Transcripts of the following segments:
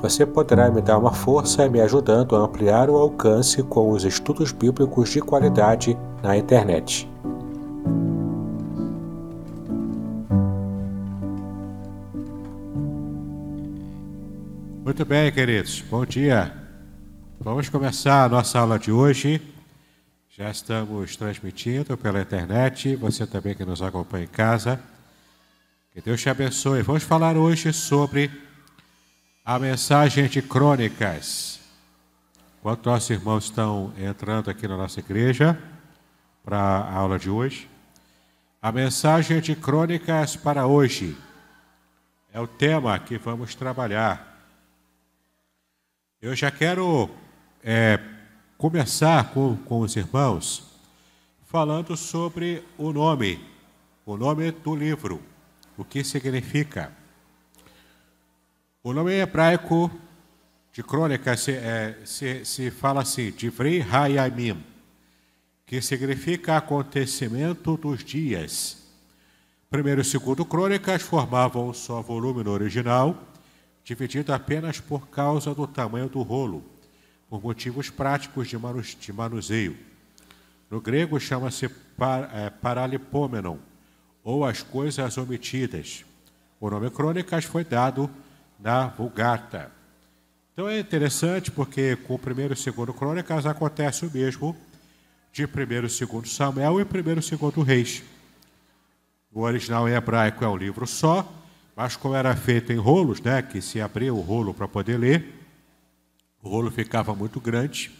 Você poderá me dar uma força me ajudando a ampliar o alcance com os estudos bíblicos de qualidade na internet. Muito bem, queridos, bom dia. Vamos começar a nossa aula de hoje. Já estamos transmitindo pela internet, você também que nos acompanha em casa. Que Deus te abençoe. Vamos falar hoje sobre a mensagem de crônicas. Enquanto nossos irmãos estão entrando aqui na nossa igreja para a aula de hoje, a mensagem de crônicas para hoje é o tema que vamos trabalhar. Eu já quero é, começar com, com os irmãos falando sobre o nome, o nome do livro, o que significa. O nome hebraico de crônica se, é, se, se fala assim, Divrei Hayamim, que significa acontecimento dos dias. Primeiro e segundo crônicas formavam um só volume no original, dividido apenas por causa do tamanho do rolo, por motivos práticos de, manu, de manuseio. No grego chama-se par, é, paralipômenon, ou as coisas omitidas. O nome crônicas foi dado da Vulgata. Então é interessante porque com o primeiro e segundo Crônicas acontece o mesmo de primeiro e segundo Samuel e primeiro e segundo Reis. O original em hebraico é um livro só, mas como era feito em rolos, né, que se abria o rolo para poder ler, o rolo ficava muito grande,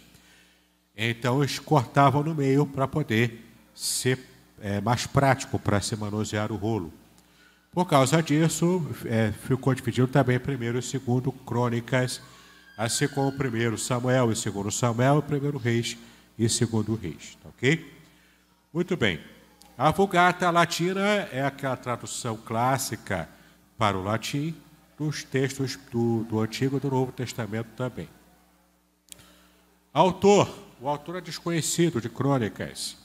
então eles cortavam no meio para poder ser é, mais prático para se manusear o rolo. Por causa disso, é, ficou dividido também primeiro e segundo crônicas, assim como primeiro Samuel e segundo Samuel, primeiro reis e segundo reis. Tá ok? Muito bem. A Vulgata Latina é aquela tradução clássica para o latim dos textos do, do Antigo e do Novo Testamento também. Autor, o autor é desconhecido de crônicas.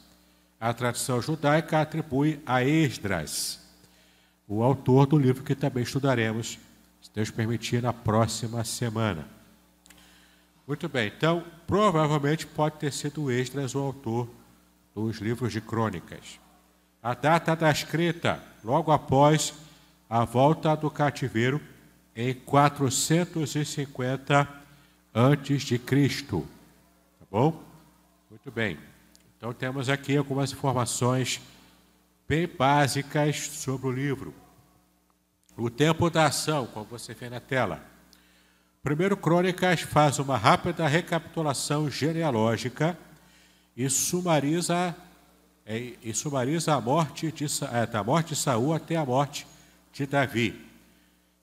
A tradição judaica atribui a Esdras, o autor do livro que também estudaremos, se Deus permitir, na próxima semana. Muito bem, então, provavelmente pode ter sido Esdras o autor dos livros de crônicas. A data da escrita, logo após a volta do cativeiro, em 450 antes de Cristo. Tá bom? Muito bem. Então temos aqui algumas informações bem básicas sobre o livro. O tempo da ação, como você vê na tela. Primeiro Crônicas faz uma rápida recapitulação genealógica e sumariza, é, e sumariza a morte de, é, da morte de Saul até a morte de Davi.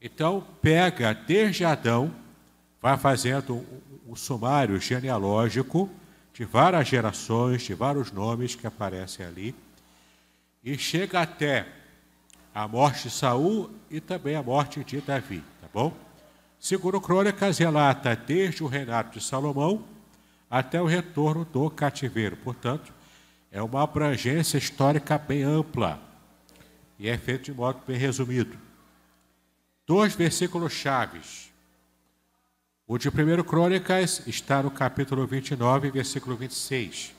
Então, pega desde Adão, vai fazendo um, um sumário genealógico de várias gerações, de vários nomes que aparecem ali, e chega até a morte de Saul e também a morte de Davi, tá bom? Segundo Crônicas relata desde o reinado de Salomão até o retorno do cativeiro. Portanto, é uma abrangência histórica bem ampla e é feito de modo bem resumido. Dois versículos chaves. O de 1 Crônicas está no capítulo 29, versículo 26.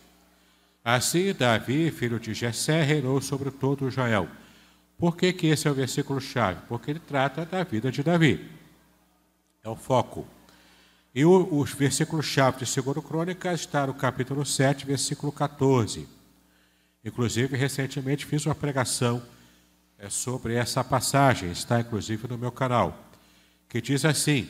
Assim, Davi, filho de Jessé, reinou sobre todo Israel. Por que, que esse é o versículo chave? Porque ele trata da vida de Davi. É o foco. E o, os versículos chave de 2 Crônicas está no capítulo 7, versículo 14. Inclusive, recentemente fiz uma pregação é, sobre essa passagem, está inclusive no meu canal, que diz assim: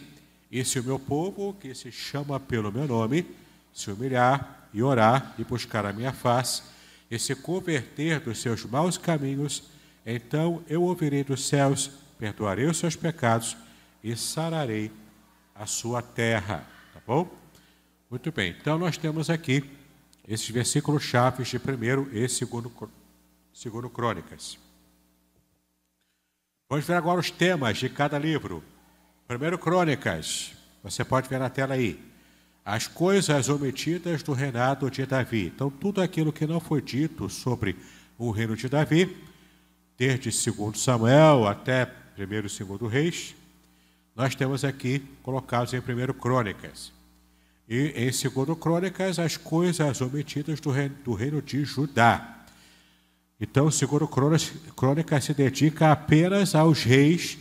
E se o meu povo, que se chama pelo meu nome, se humilhar e orar e buscar a minha face, e se converter dos seus maus caminhos, então eu ouvirei dos céus, perdoarei os seus pecados e sararei a sua terra. Tá bom? Muito bem. Então nós temos aqui esses versículos chaves de primeiro e segundo, segundo Crônicas. Vamos ver agora os temas de cada livro. Primeiro Crônicas, você pode ver na tela aí. As coisas omitidas do reinado de Davi. Então, tudo aquilo que não foi dito sobre o reino de Davi, desde 2 Samuel até 1 e 2 Reis, nós temos aqui colocados em 1 Crônicas. E em 2 Crônicas, as coisas omitidas do reino, do reino de Judá. Então, segundo Crônicas se dedica apenas aos reis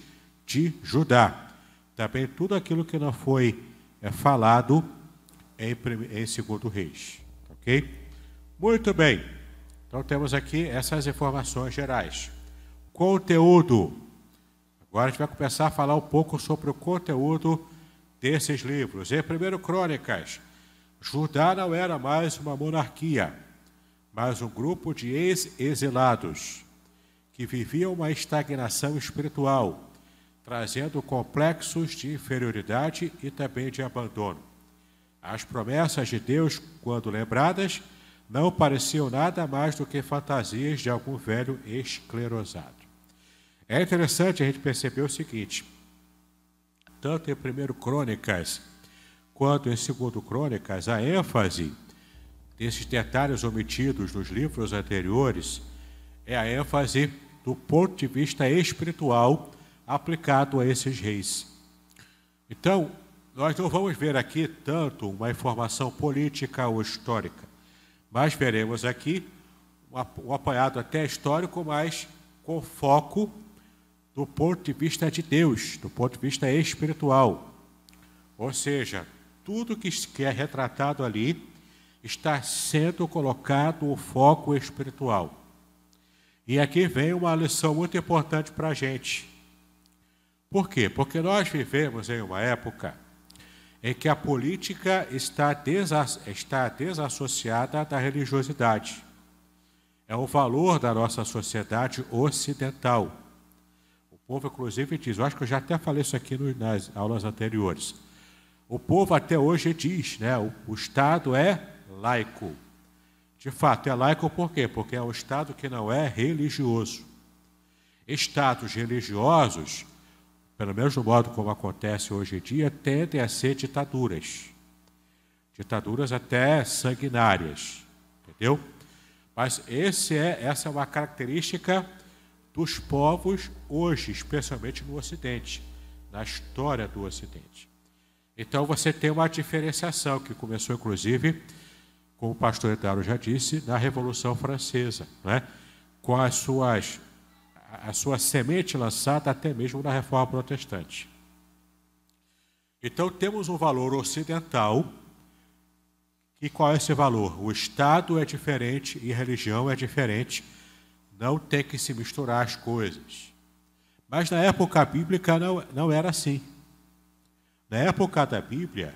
de Judá. Também tudo aquilo que não foi é, falado em, em segundo reis. Ok? Muito bem. Então temos aqui essas informações gerais. Conteúdo. Agora a gente vai começar a falar um pouco sobre o conteúdo desses livros. Em 1 Crônicas, Judá não era mais uma monarquia mas um grupo de ex-exilados que viviam uma estagnação espiritual, trazendo complexos de inferioridade e também de abandono. As promessas de Deus, quando lembradas, não pareciam nada mais do que fantasias de algum velho esclerosado. É interessante a gente perceber o seguinte: tanto em 1 Crônicas quanto em 2 Crônicas, a ênfase desses detalhes omitidos nos livros anteriores é a ênfase do ponto de vista espiritual aplicado a esses reis. Então, nós não vamos ver aqui tanto uma informação política ou histórica, mas veremos aqui um apanhado até histórico, mas com foco do ponto de vista de Deus, do ponto de vista espiritual. Ou seja, tudo que é retratado ali está sendo colocado o foco espiritual. E aqui vem uma lição muito importante para a gente. Por quê? Porque nós vivemos em uma época em que a política está, desas, está desassociada da religiosidade. É o valor da nossa sociedade ocidental. O povo, inclusive, diz, eu acho que eu já até falei isso aqui nas aulas anteriores. O povo até hoje diz, né, o, o Estado é laico. De fato, é laico por quê? Porque é um Estado que não é religioso. Estados religiosos, pelo menos no modo como acontece hoje em dia, tendem a ser ditaduras. Ditaduras até sanguinárias. Entendeu? Mas esse é, essa é uma característica dos povos hoje, especialmente no Ocidente, na história do Ocidente. Então você tem uma diferenciação que começou, inclusive, como o pastor Eduardo já disse, na Revolução Francesa, né? com as suas, a sua semente lançada até mesmo na Reforma Protestante. Então temos um valor ocidental, e qual é esse valor? O Estado é diferente e a religião é diferente, não tem que se misturar as coisas. Mas na época bíblica não, não era assim. Na época da Bíblia,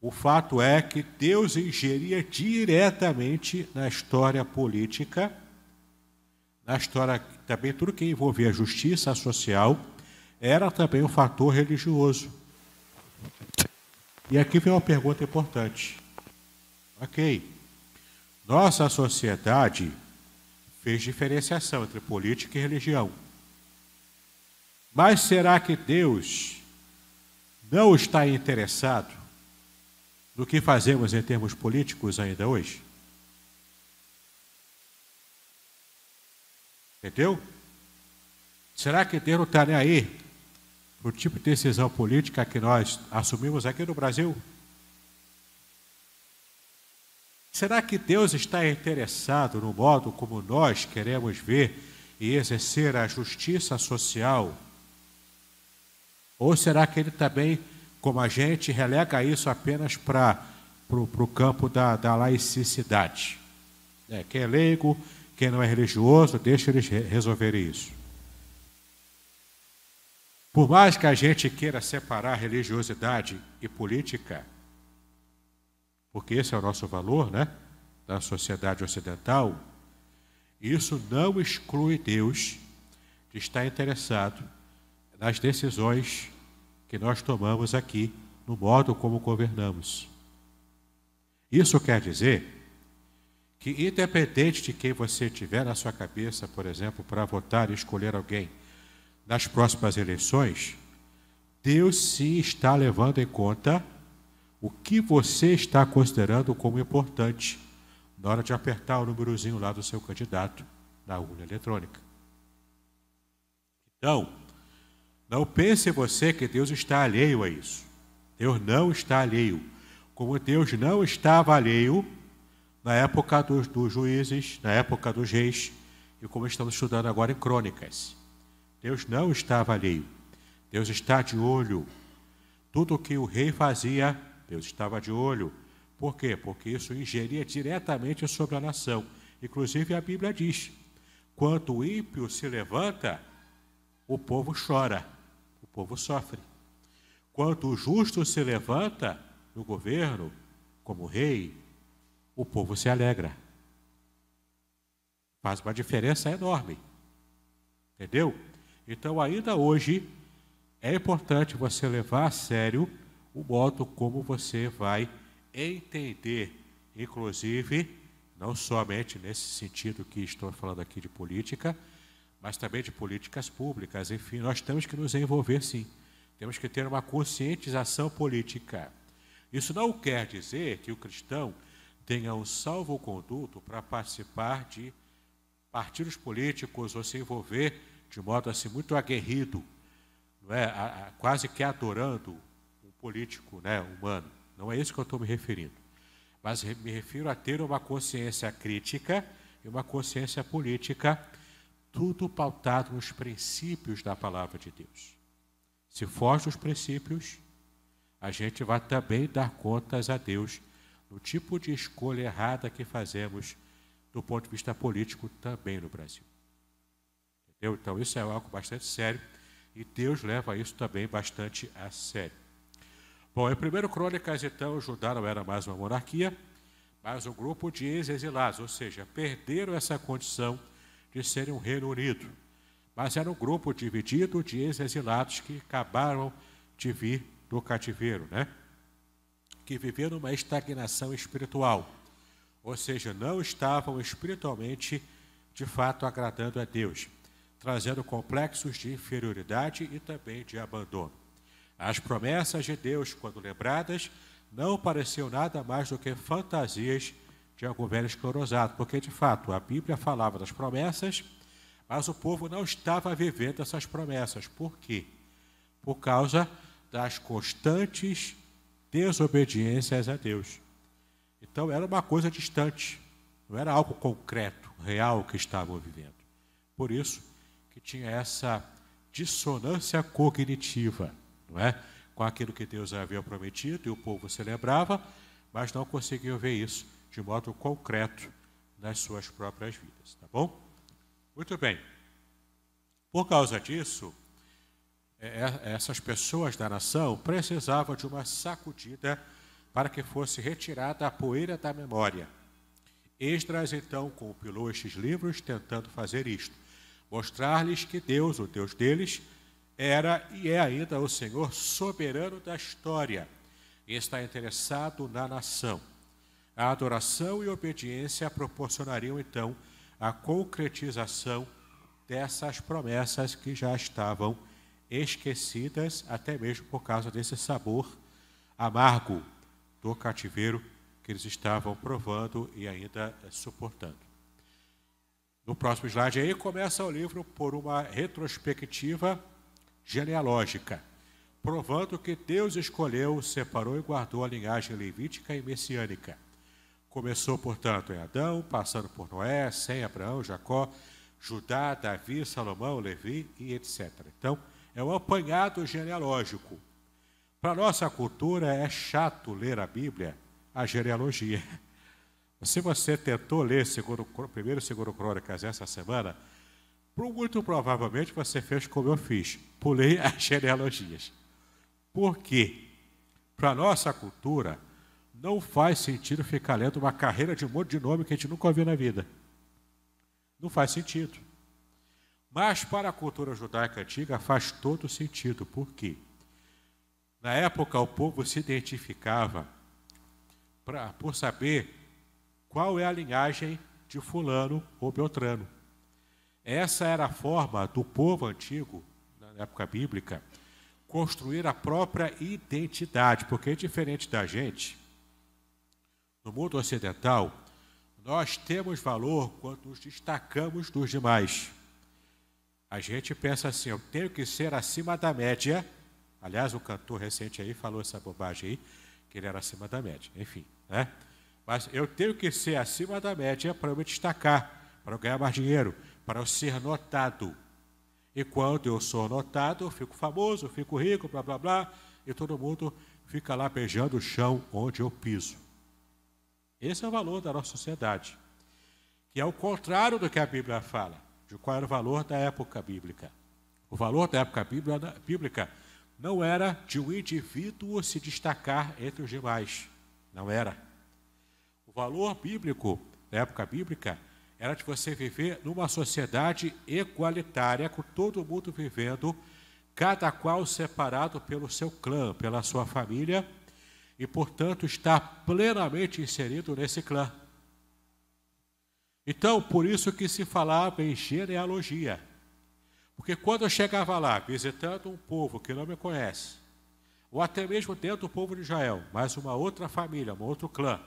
o fato é que Deus ingeria diretamente na história política, na história também tudo que envolvia a justiça social, era também um fator religioso. E aqui vem uma pergunta importante. Ok, nossa sociedade fez diferenciação entre política e religião. Mas será que Deus não está interessado do que fazemos em termos políticos ainda hoje? Entendeu? Será que Deus não está nem aí para o tipo de decisão política que nós assumimos aqui no Brasil? Será que Deus está interessado no modo como nós queremos ver e exercer a justiça social? Ou será que Ele também como a gente relega isso apenas para o campo da, da laicidade. É, quem é leigo, quem não é religioso, deixa eles resolverem isso. Por mais que a gente queira separar religiosidade e política, porque esse é o nosso valor, né? Da sociedade ocidental, isso não exclui Deus de estar interessado nas decisões que nós tomamos aqui, no modo como governamos. Isso quer dizer que, independente de quem você tiver na sua cabeça, por exemplo, para votar e escolher alguém nas próximas eleições, Deus sim está levando em conta o que você está considerando como importante na hora de apertar o númerozinho lá do seu candidato na urna eletrônica. Então, não pense você que Deus está alheio a isso. Deus não está alheio. Como Deus não estava alheio na época dos, dos juízes, na época dos reis, e como estamos estudando agora em Crônicas. Deus não estava alheio. Deus está de olho. Tudo o que o rei fazia, Deus estava de olho. Por quê? Porque isso ingeria diretamente sobre a nação. Inclusive a Bíblia diz: quando o ímpio se levanta, o povo chora, o povo sofre. Quando o justo se levanta no governo, como rei, o povo se alegra. Faz uma diferença enorme. Entendeu? Então, ainda hoje, é importante você levar a sério o modo como você vai entender, inclusive, não somente nesse sentido que estou falando aqui de política, mas também de políticas públicas. Enfim, nós temos que nos envolver sim. Temos que ter uma conscientização política. Isso não quer dizer que o cristão tenha um salvo-conduto para participar de partidos políticos ou se envolver de modo assim muito aguerrido, não é? A, a, quase que adorando um político né, humano. Não é isso que eu estou me referindo. Mas me refiro a ter uma consciência crítica e uma consciência política, tudo pautado nos princípios da palavra de Deus. Se foge dos princípios, a gente vai também dar contas a Deus no tipo de escolha errada que fazemos do ponto de vista político também no Brasil. Entendeu? Então isso é algo bastante sério e Deus leva isso também bastante a sério. Bom, em 1 Crônicas, então, Judá não era mais uma monarquia, mas um grupo de ex-exilados, ou seja, perderam essa condição de serem um Reino Unido. Mas era um grupo dividido de ex-exilados que acabaram de vir do cativeiro, né? Que viviam numa estagnação espiritual, ou seja, não estavam espiritualmente de fato agradando a Deus, trazendo complexos de inferioridade e também de abandono. As promessas de Deus, quando lembradas, não pareciam nada mais do que fantasias de algum velho esclerosado, porque de fato a Bíblia falava das promessas, mas o povo não estava vivendo essas promessas. Por quê? Por causa das constantes desobediências a Deus. Então era uma coisa distante, não era algo concreto, real que estavam vivendo. Por isso que tinha essa dissonância cognitiva, não é? Com aquilo que Deus havia prometido e o povo celebrava, mas não conseguiam ver isso de modo concreto nas suas próprias vidas, tá bom? Muito bem. Por causa disso, essas pessoas da nação precisavam de uma sacudida para que fosse retirada a poeira da memória. Esdras então compilou estes livros tentando fazer isto, mostrar-lhes que Deus, o Deus deles, era e é ainda o Senhor soberano da história e está interessado na nação. A adoração e obediência proporcionariam então a concretização dessas promessas que já estavam esquecidas, até mesmo por causa desse sabor amargo do cativeiro que eles estavam provando e ainda suportando. No próximo slide aí começa o livro por uma retrospectiva genealógica, provando que Deus escolheu, separou e guardou a linhagem levítica e messiânica. Começou, portanto, em Adão, passando por Noé, Sem, Abraão, Jacó, Judá, Davi, Salomão, Levi e etc. Então, é um apanhado genealógico. Para nossa cultura é chato ler a Bíblia, a genealogia. Se você tentou ler segundo, primeiro e segundo Crônicas essa semana, muito provavelmente você fez como eu fiz. Pulei as genealogias. Por quê? Para nossa cultura, não faz sentido ficar lendo uma carreira de um monte de nome que a gente nunca ouviu na vida. Não faz sentido. Mas para a cultura judaica antiga faz todo sentido. Por quê? Na época, o povo se identificava pra, por saber qual é a linhagem de Fulano ou Beltrano. Essa era a forma do povo antigo, na época bíblica, construir a própria identidade, porque diferente da gente, no mundo ocidental, nós temos valor quando nos destacamos dos demais. A gente pensa assim, eu tenho que ser acima da média. Aliás, o cantor recente aí falou essa bobagem aí, que ele era acima da média. Enfim, né? Mas eu tenho que ser acima da média para eu me destacar, para eu ganhar mais dinheiro, para eu ser notado. E quando eu sou notado, eu fico famoso, eu fico rico, blá blá blá, e todo mundo fica lá beijando o chão onde eu piso. Esse é o valor da nossa sociedade, que é o contrário do que a Bíblia fala, de qual era o valor da época bíblica. O valor da época bíblica não era de um indivíduo se destacar entre os demais, não era. O valor bíblico da época bíblica era de você viver numa sociedade igualitária, com todo mundo vivendo, cada qual separado pelo seu clã, pela sua família e, portanto, está plenamente inserido nesse clã. Então, por isso que se falava em genealogia. Porque quando eu chegava lá, visitando um povo que não me conhece, ou até mesmo dentro do povo de Israel, mas uma outra família, um outro clã,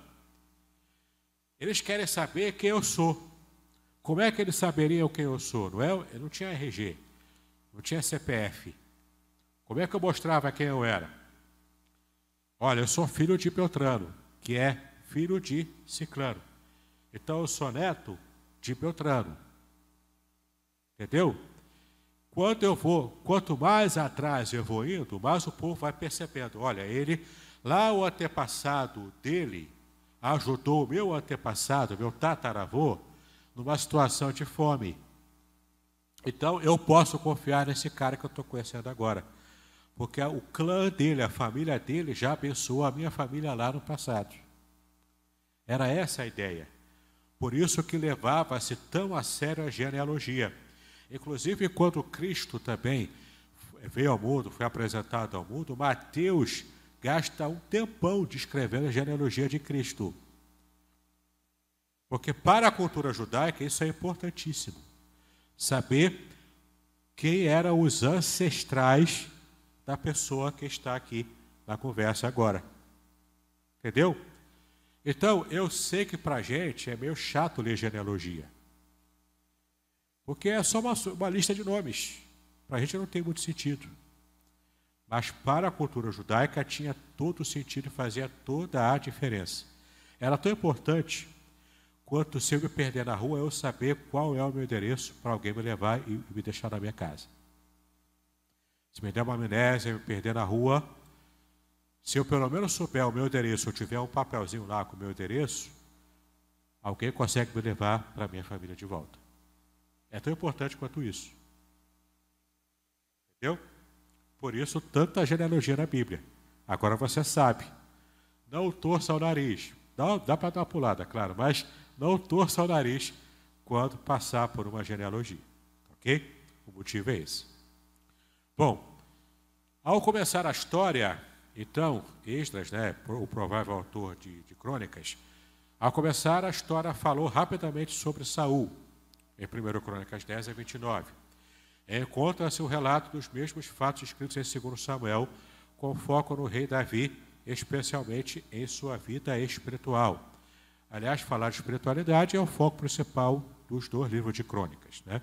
eles querem saber quem eu sou. Como é que eles saberiam quem eu sou? Não é? Eu não tinha RG, não tinha CPF. Como é que eu mostrava quem eu era? Olha, eu sou filho de Beltrano, que é filho de Ciclano. Então eu sou neto de Beltrano. Entendeu? Quando eu vou, quanto mais atrás eu vou indo, mais o povo vai percebendo. Olha, ele, lá o antepassado dele, ajudou o meu antepassado, meu tataravô, numa situação de fome. Então eu posso confiar nesse cara que eu estou conhecendo agora. Porque o clã dele, a família dele, já abençoou a minha família lá no passado. Era essa a ideia. Por isso que levava-se tão a sério a genealogia. Inclusive, quando Cristo também veio ao mundo, foi apresentado ao mundo, Mateus gasta um tempão descrevendo a genealogia de Cristo. Porque para a cultura judaica isso é importantíssimo. Saber quem eram os ancestrais da pessoa que está aqui na conversa agora. Entendeu? Então, eu sei que para a gente é meio chato ler genealogia. Porque é só uma, uma lista de nomes. Para a gente não tem muito sentido. Mas para a cultura judaica tinha todo o sentido e fazia toda a diferença. Era tão importante quanto se eu me perder na rua, eu saber qual é o meu endereço para alguém me levar e me deixar na minha casa. Se me der uma amnésia, me perder na rua, se eu pelo menos souber o meu endereço, eu tiver um papelzinho lá com o meu endereço, alguém consegue me levar para minha família de volta. É tão importante quanto isso. Entendeu? Por isso, tanta genealogia na Bíblia. Agora você sabe. Não torça o nariz. Dá, dá para dar uma pulada, claro, mas não torça o nariz quando passar por uma genealogia. Ok? O motivo é esse. Bom, ao começar a história, então, Esdras, né, o provável autor de, de crônicas, ao começar a história falou rapidamente sobre Saul, em 1 Crônicas 10 a 29. Encontra-se o relato dos mesmos fatos escritos em 2 Samuel, com foco no rei Davi, especialmente em sua vida espiritual. Aliás, falar de espiritualidade é o foco principal dos dois livros de crônicas. Né?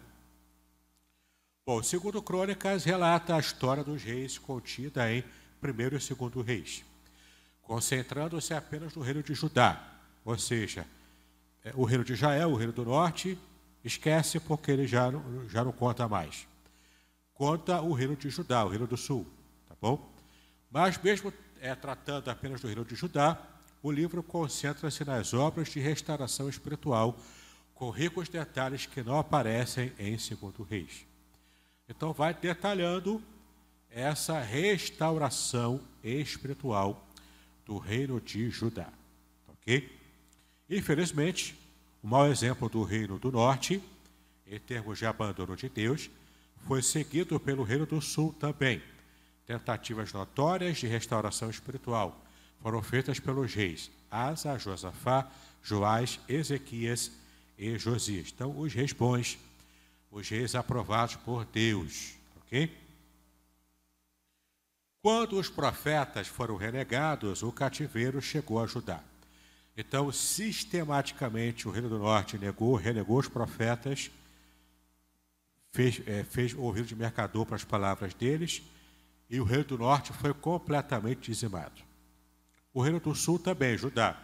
Bom, segundo Crônicas relata a história dos reis contida em primeiro e segundo reis, concentrando-se apenas no reino de Judá, ou seja, é, o reino de Israel, o reino do norte, esquece porque ele já, já não conta mais. Conta o reino de Judá, o reino do sul, tá bom? Mas mesmo é, tratando apenas do reino de Judá, o livro concentra-se nas obras de restauração espiritual, com ricos detalhes que não aparecem em Segundo Reis. Então vai detalhando essa restauração espiritual do reino de Judá. Ok? Infelizmente, o mau exemplo do reino do norte, em termos de abandono de Deus, foi seguido pelo reino do sul também. Tentativas notórias de restauração espiritual foram feitas pelos reis Asa, Josafá, Joás, Ezequias e Josias. Então, os reis bons, os reis aprovados por Deus, ok? Quando os profetas foram renegados, o cativeiro chegou a Judá. Então, sistematicamente, o reino do norte negou, renegou os profetas, fez, é, fez ouvido de mercador para as palavras deles, e o reino do norte foi completamente dizimado. O reino do sul também, Judá.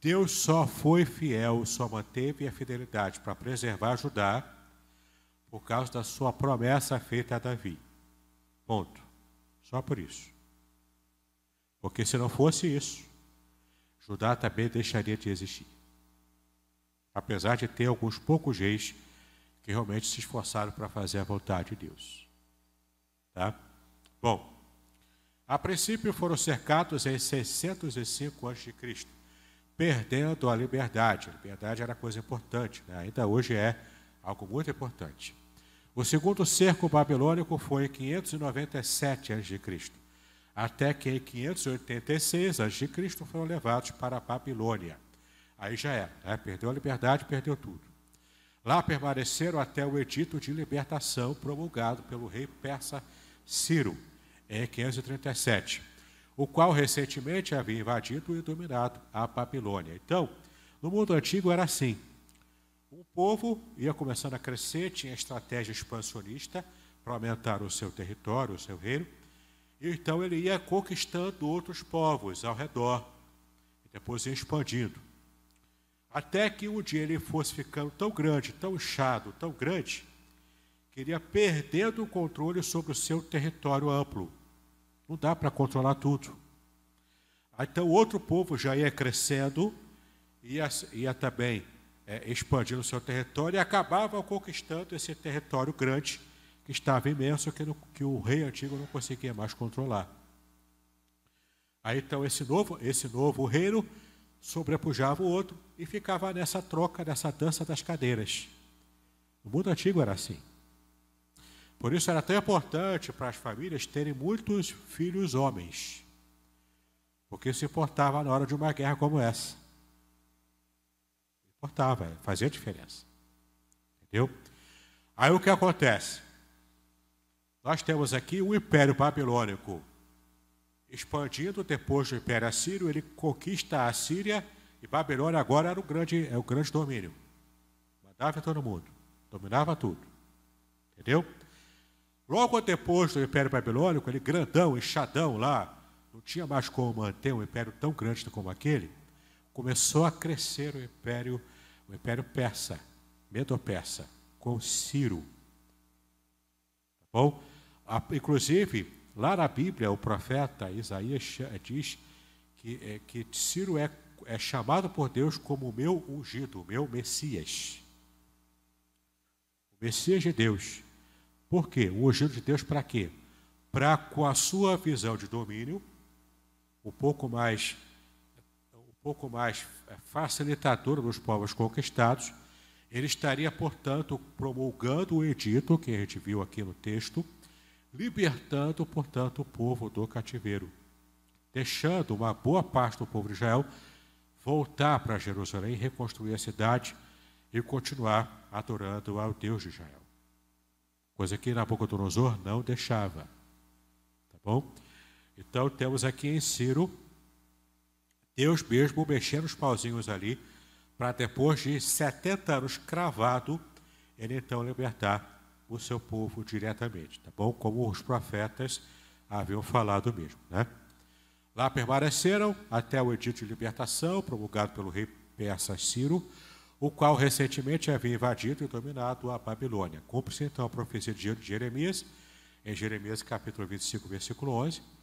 Deus só foi fiel, só manteve a fidelidade para preservar Judá por causa da sua promessa feita a Davi. Ponto. Só por isso. Porque se não fosse isso, Judá também deixaria de existir. Apesar de ter alguns poucos reis que realmente se esforçaram para fazer a vontade de Deus. Tá? Bom, a princípio foram cercados em 605 a.C., perdendo a liberdade. A liberdade era coisa importante, né? ainda hoje é algo muito importante. O segundo cerco babilônico foi em 597 a.C., até que em 586 a.C. foram levados para a Babilônia. Aí já é, né? perdeu a liberdade, perdeu tudo. Lá permaneceram até o edito de libertação promulgado pelo rei persa Ciro, em 537, o qual recentemente havia invadido e dominado a Babilônia. Então, no mundo antigo era assim: o povo ia começando a crescer, tinha estratégia expansionista para aumentar o seu território, o seu reino, então ele ia conquistando outros povos ao redor, e depois ia expandindo. Até que um dia ele fosse ficando tão grande, tão inchado, tão grande, que ele ia perdendo o controle sobre o seu território amplo. Não dá para controlar tudo. Então outro povo já ia crescendo, ia, ia também é, expandindo o seu território e acabava conquistando esse território grande que estava imenso que, no, que o rei antigo não conseguia mais controlar. Aí então esse novo, esse novo reino sobrepujava o outro e ficava nessa troca, nessa dança das cadeiras. No mundo antigo era assim. Por isso era tão importante para as famílias terem muitos filhos homens, porque isso importava na hora de uma guerra como essa importava, fazia diferença. Entendeu? Aí o que acontece? Nós temos aqui o Império Babilônico expandindo depois do Império Assírio, ele conquista a Síria e Babilônia agora era o grande, é o grande domínio. Mandava todo mundo, dominava tudo. Entendeu? Logo depois do Império Babilônico, ele grandão, enxadão lá, não tinha mais como manter um império tão grande como aquele começou a crescer o império, o império persa, Medo-Persa, com Ciro. Tá bom? Inclusive, lá na Bíblia, o profeta Isaías diz que, é, que Ciro é, é chamado por Deus como o meu ungido, o meu Messias. O Messias de Deus. Por quê? O ungido de Deus para quê? Para, com a sua visão de domínio, um pouco mais pouco mais é, facilitadora dos povos conquistados, ele estaria, portanto, promulgando o edito, que a gente viu aqui no texto, libertando, portanto, o povo do cativeiro, deixando uma boa parte do povo de Israel voltar para Jerusalém, reconstruir a cidade e continuar adorando ao Deus de Israel. Coisa que Nabucodonosor não deixava. Tá bom? Então temos aqui em Ciro Deus mesmo mexendo os pauzinhos ali, para depois de 70 anos cravado, ele então libertar o seu povo diretamente, tá bom? Como os profetas haviam falado mesmo, né? Lá permaneceram até o edito de libertação, promulgado pelo rei persa Ciro, o qual recentemente havia invadido e dominado a Babilônia. Cumpre-se então a profecia de Jeremias, em Jeremias capítulo 25, versículo 11, E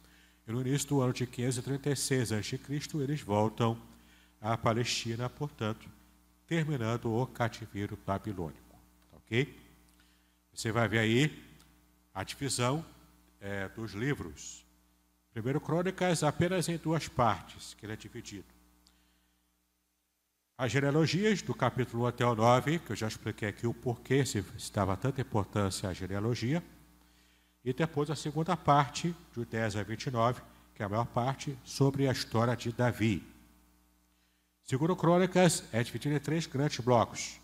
no início do ano de 536 a.C., eles voltam à Palestina, portanto, terminando o cativeiro babilônico. Ok? Você vai ver aí a divisão é, dos livros. Primeiro Crônicas apenas em duas partes, que ele é dividido. As genealogias, do capítulo 1 até o 9, que eu já expliquei aqui o porquê se dava tanta importância à genealogia. E depois a segunda parte, de 10 a 29, que é a maior parte, sobre a história de Davi. Segundo Crônicas, é dividido em três grandes blocos.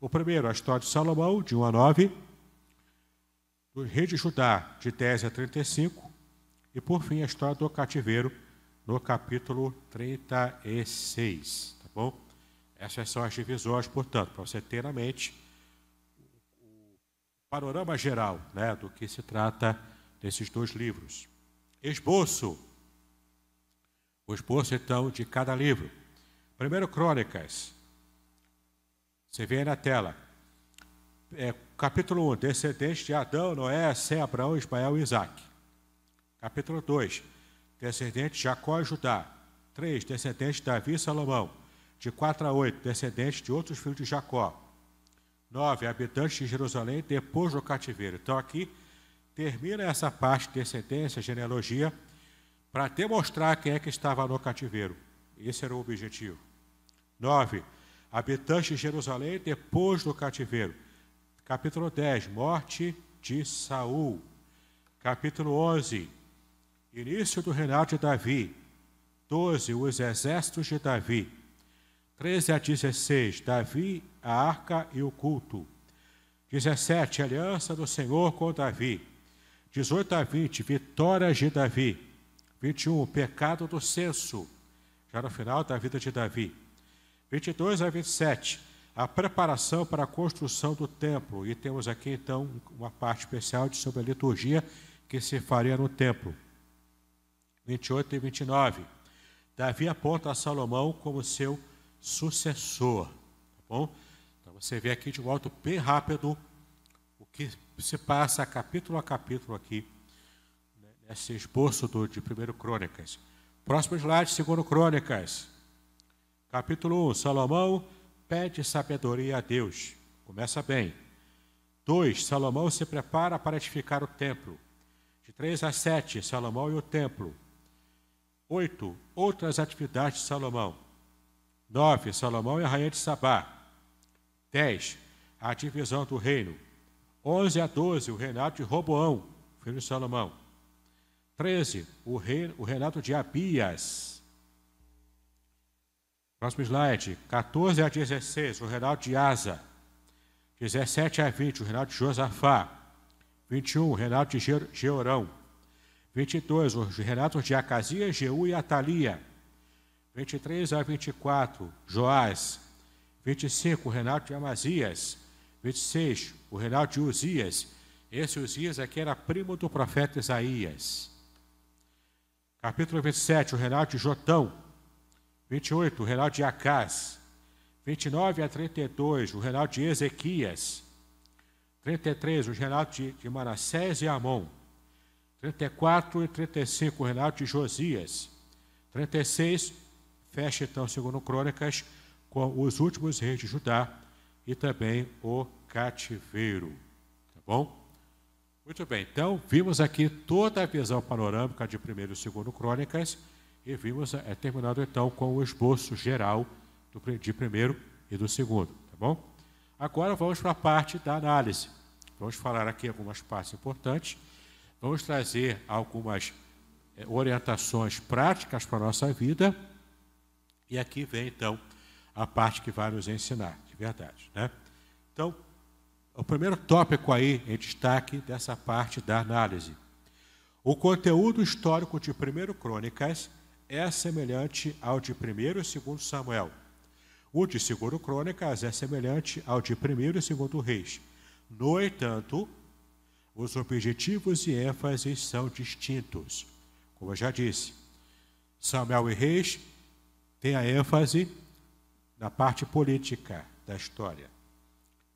O primeiro, a história de Salomão, de 1 a 9, do rei de Judá, de 10 a 35, e por fim a história do cativeiro, no capítulo 36. Tá bom? Essas são as divisões, portanto, para você ter na mente panorama geral né, do que se trata desses dois livros. Esboço. O esboço, então, de cada livro. Primeiro, Crônicas. Você vê aí na tela. É, capítulo 1, descendentes de Adão, Noé, Sé, Abraão, Ismael e Isaac. Capítulo 2, descendentes de Jacó e Judá. 3, descendentes de Davi e Salomão de 4 a 8, descendentes de outros filhos de Jacó. 9, habitantes de Jerusalém depois do cativeiro. Então aqui termina essa parte de descendência, genealogia, para demonstrar quem é que estava no cativeiro. Esse era o objetivo. 9, habitantes de Jerusalém depois do cativeiro. Capítulo 10, morte de Saul. Capítulo 11, início do reinado de Davi. 12, os exércitos de Davi. 13 a 16, Davi, a arca e o culto. 17, aliança do Senhor com Davi. 18 a 20, vitórias de Davi. 21, pecado do censo, já no final da vida de Davi. 22 a 27, a preparação para a construção do templo. E temos aqui então uma parte especial sobre a liturgia que se faria no templo. 28 e 29, Davi aponta a Salomão como seu sucessor. Tá bom? Então você vê aqui de volta bem rápido o que se passa capítulo a capítulo aqui, né, nesse esboço do, de 1 Crônicas. Próximo slide, 2 Crônicas. Capítulo 1, Salomão pede sabedoria a Deus. Começa bem. 2, Salomão se prepara para edificar o templo. De 3 a 7, Salomão e o templo. 8, outras atividades de Salomão. 9. Salomão e a rainha de Sabá. 10. A divisão do reino. 11 a 12. O reinado de Roboão, filho de Salomão. 13. O, rei, o reinado de Abias. Próximo slide. 14 a 16. O reinado de Asa. 17 a 20. O reinado de Josafá. 21. O reinado de Georão. 22. O reinado de Acasias, Jeú e Atalia. 23 a 24, Joás. 25, o Renato de Amazias. 26, o Renato de Uzias. Esse Uzias aqui era primo do profeta Isaías. Capítulo 27, o Renato de Jotão. 28, o Renato de Acás. 29 a 32, o Renato de Ezequias. 33, o Renato de, de Manassés e Amon. 34 e 35, o Renato de Josias. 36, Fecha então, segundo Crônicas, com os últimos reis de Judá e também o cativeiro. Tá bom? Muito bem, então vimos aqui toda a visão panorâmica de primeiro e segundo Crônicas e vimos, é, terminando então com o esboço geral do, de primeiro e do segundo, tá bom? Agora vamos para a parte da análise. Vamos falar aqui algumas partes importantes. Vamos trazer algumas é, orientações práticas para a nossa vida e aqui vem, então, a parte que vai nos ensinar, de verdade. Né? Então, o primeiro tópico aí em destaque dessa parte da análise. O conteúdo histórico de 1 Crônicas é semelhante ao de 1 e 2 Samuel. O de 2 Crônicas é semelhante ao de 1 e 2 Reis. No entanto, os objetivos e ênfases são distintos. Como eu já disse, Samuel e Reis tem a ênfase na parte política da história.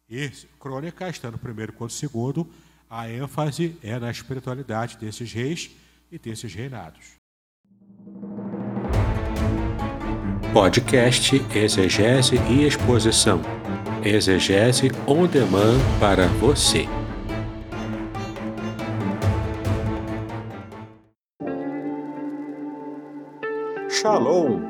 E Crônica está no primeiro quanto segundo, a ênfase é na espiritualidade desses reis e desses reinados. Podcast Exegese e Exposição. Exegese on demand para você. Shalom!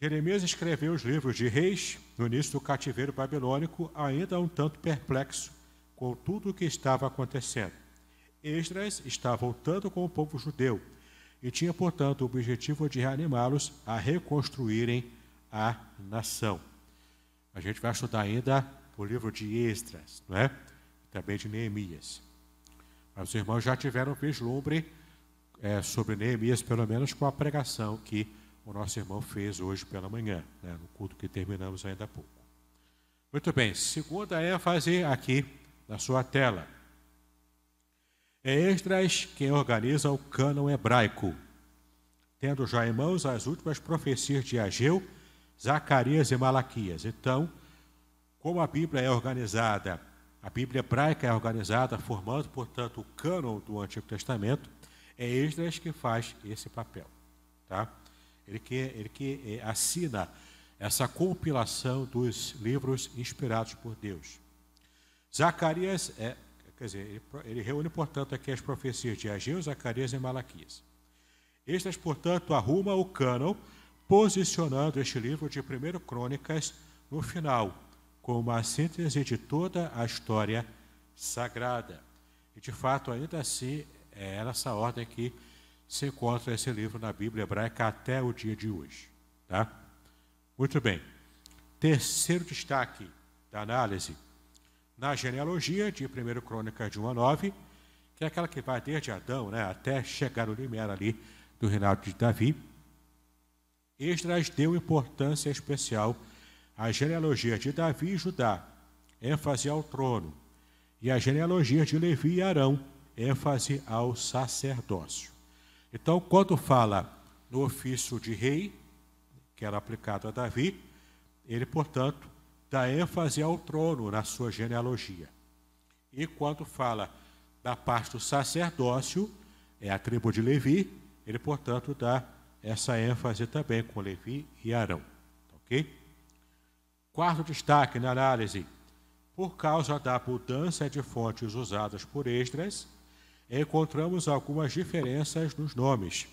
Jeremias escreveu os livros de Reis no início do cativeiro babilônico, ainda um tanto perplexo com tudo o que estava acontecendo. Esdras está voltando com o povo judeu e tinha, portanto, o objetivo de reanimá-los a reconstruírem a nação. A gente vai estudar ainda o livro de Esdras, não é? também de Neemias. Mas os irmãos já tiveram vislumbre é, sobre Neemias, pelo menos com a pregação que o nosso irmão fez hoje pela manhã, né, no culto que terminamos ainda há pouco. Muito bem, segunda ênfase aqui na sua tela. É Esdras quem organiza o cânon hebraico, tendo já em mãos as últimas profecias de Ageu, Zacarias e Malaquias. Então, como a Bíblia é organizada, a Bíblia hebraica é organizada, formando, portanto, o cânon do Antigo Testamento, é Esdras que faz esse papel. Tá? Ele que, ele que eh, assina essa compilação dos livros inspirados por Deus. Zacarias é Quer dizer, ele, ele reúne, portanto, aqui as profecias de Ageu, Zacarias e Malaquias. Estas, portanto, arruma o cânon, posicionando este livro de 1 Crônicas no final, como uma síntese de toda a história sagrada. E, de fato, ainda assim, é nessa ordem que se encontra esse livro na Bíblia hebraica até o dia de hoje. Tá? Muito bem. Terceiro destaque da análise na genealogia de 1 Crônicas de 1 a 9, que é aquela que vai desde Adão né, até chegar no limiar ali do reinado de Davi. Esdras deu importância especial à genealogia de Davi e Judá, ênfase ao trono, e à genealogia de Levi e Arão, ênfase ao sacerdócio. Então, quando fala no ofício de rei, que era aplicado a Davi, ele, portanto, dá ênfase ao trono na sua genealogia. E quando fala da parte do sacerdócio, é a tribo de Levi, ele, portanto, dá essa ênfase também com Levi e Arão. Ok? Quarto destaque na análise. Por causa da mudança de fontes usadas por Esdras, encontramos algumas diferenças nos nomes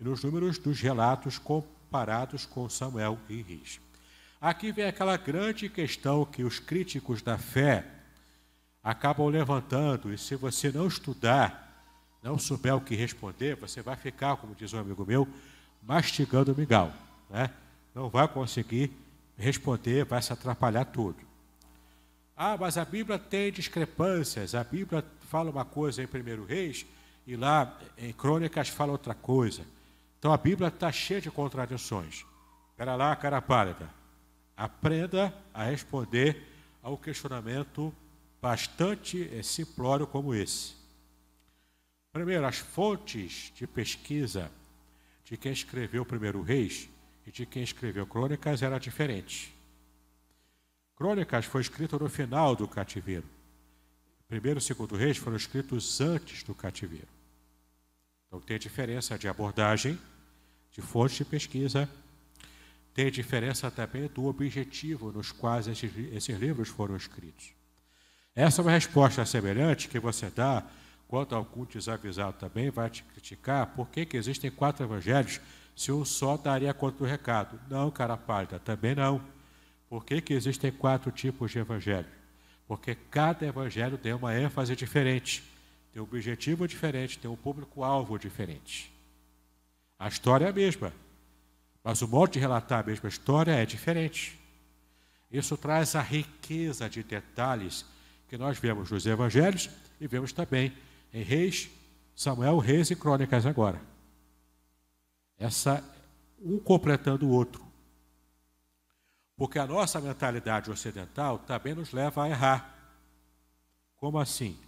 e nos números dos relatos comparados com Samuel e Reis. Aqui vem aquela grande questão que os críticos da fé acabam levantando, e se você não estudar, não souber o que responder, você vai ficar, como diz um amigo meu, mastigando o mingau. Né? Não vai conseguir responder, vai se atrapalhar tudo. Ah, mas a Bíblia tem discrepâncias, a Bíblia fala uma coisa em 1 Reis e lá em Crônicas fala outra coisa. Então a Bíblia está cheia de contradições. Espera lá, cara pálida. Aprenda a responder ao questionamento bastante eh, simplório como esse. Primeiro, as fontes de pesquisa de quem escreveu o primeiro Reis e de quem escreveu Crônicas eram diferentes. Crônicas foi escrito no final do cativeiro. Primeiro e segundo Reis foram escritos antes do cativeiro. Então tem diferença de abordagem, de fontes de pesquisa tem diferença também do objetivo nos quais esses, esses livros foram escritos. Essa é uma resposta semelhante que você dá quando algum desavisado também vai te criticar por que, que existem quatro evangelhos se um só daria conta do recado. Não, cara pálida, também não. Por que, que existem quatro tipos de evangelho? Porque cada evangelho tem uma ênfase diferente, tem um objetivo diferente, tem um público-alvo diferente. A história é a mesma, mas o modo de relatar a mesma história é diferente. Isso traz a riqueza de detalhes que nós vemos nos evangelhos e vemos também em Reis, Samuel, Reis e Crônicas agora. Essa um completando o outro. Porque a nossa mentalidade ocidental também nos leva a errar. Como assim?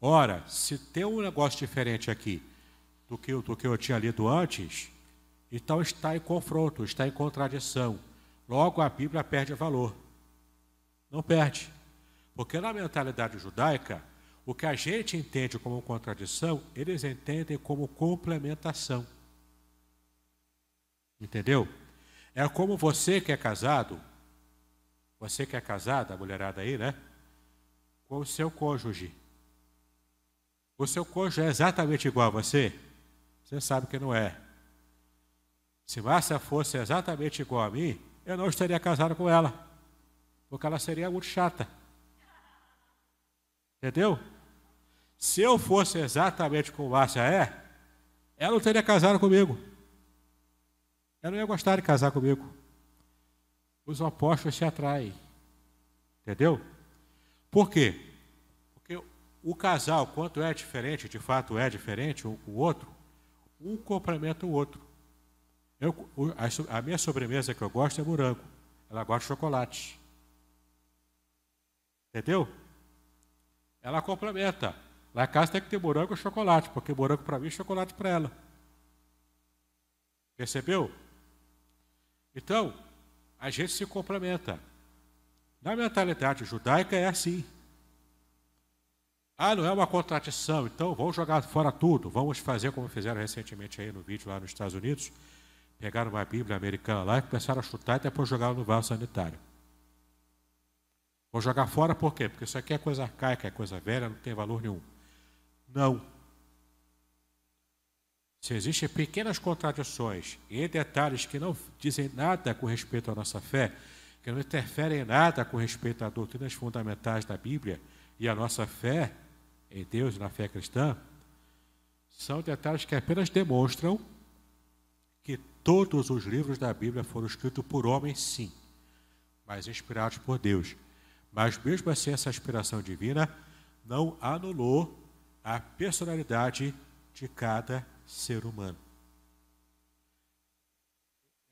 Ora, se tem um negócio diferente aqui do que, do que eu tinha lido antes, então está em confronto, está em contradição. Logo a Bíblia perde valor. Não perde. Porque na mentalidade judaica, o que a gente entende como contradição, eles entendem como complementação. Entendeu? É como você que é casado, você que é casada, a mulherada aí, né? Com o seu cônjuge. O seu cônjuge é exatamente igual a você? Você sabe que não é. Se Márcia fosse exatamente igual a mim, eu não estaria casado com ela. Porque ela seria muito chata. Entendeu? Se eu fosse exatamente como Márcia é, ela não teria casado comigo. Ela não ia gostar de casar comigo. Os opostos se atraem. Entendeu? Por quê? Porque o casal, quanto é diferente, de fato é diferente um com o outro, um complementa o outro. Eu, a, a minha sobremesa que eu gosto é morango. Ela gosta de chocolate. Entendeu? Ela complementa. Em casa tem que ter morango e chocolate, porque morango para mim é chocolate para ela. Percebeu? Então, a gente se complementa. Na mentalidade judaica é assim. Ah, não é uma contradição, então vamos jogar fora tudo. Vamos fazer como fizeram recentemente aí no vídeo lá nos Estados Unidos. Pegaram uma Bíblia americana lá e começaram a chutar e depois jogaram no vaso sanitário. Vou jogar fora por quê? Porque isso aqui é coisa arcaica, é coisa velha, não tem valor nenhum. Não. Se existem pequenas contradições e detalhes que não dizem nada com respeito à nossa fé, que não interferem em nada com respeito às doutrinas fundamentais da Bíblia e à nossa fé em Deus e na fé cristã, são detalhes que apenas demonstram que todos os livros da Bíblia foram escritos por homens, sim, mas inspirados por Deus. Mas mesmo assim, essa inspiração divina não anulou a personalidade de cada ser humano.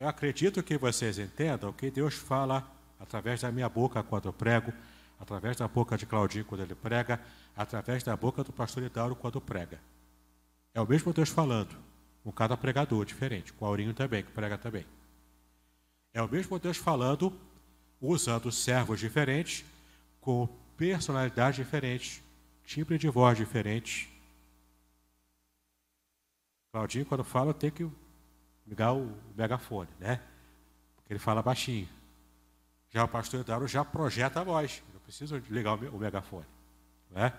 Eu acredito que vocês entendam que Deus fala através da minha boca quando eu prego, através da boca de Claudinho quando ele prega, através da boca do pastor Hidauro quando prega. É o mesmo Deus falando, com cada pregador diferente, com o Aurinho também, que prega também. É o mesmo Deus falando, usando servos diferentes, com personalidades diferentes, timbre de voz diferente. Claudinho, quando fala, tem que ligar o megafone, né? Porque ele fala baixinho. Já o pastor Eduardo já projeta a voz. Não precisa ligar o megafone. Né?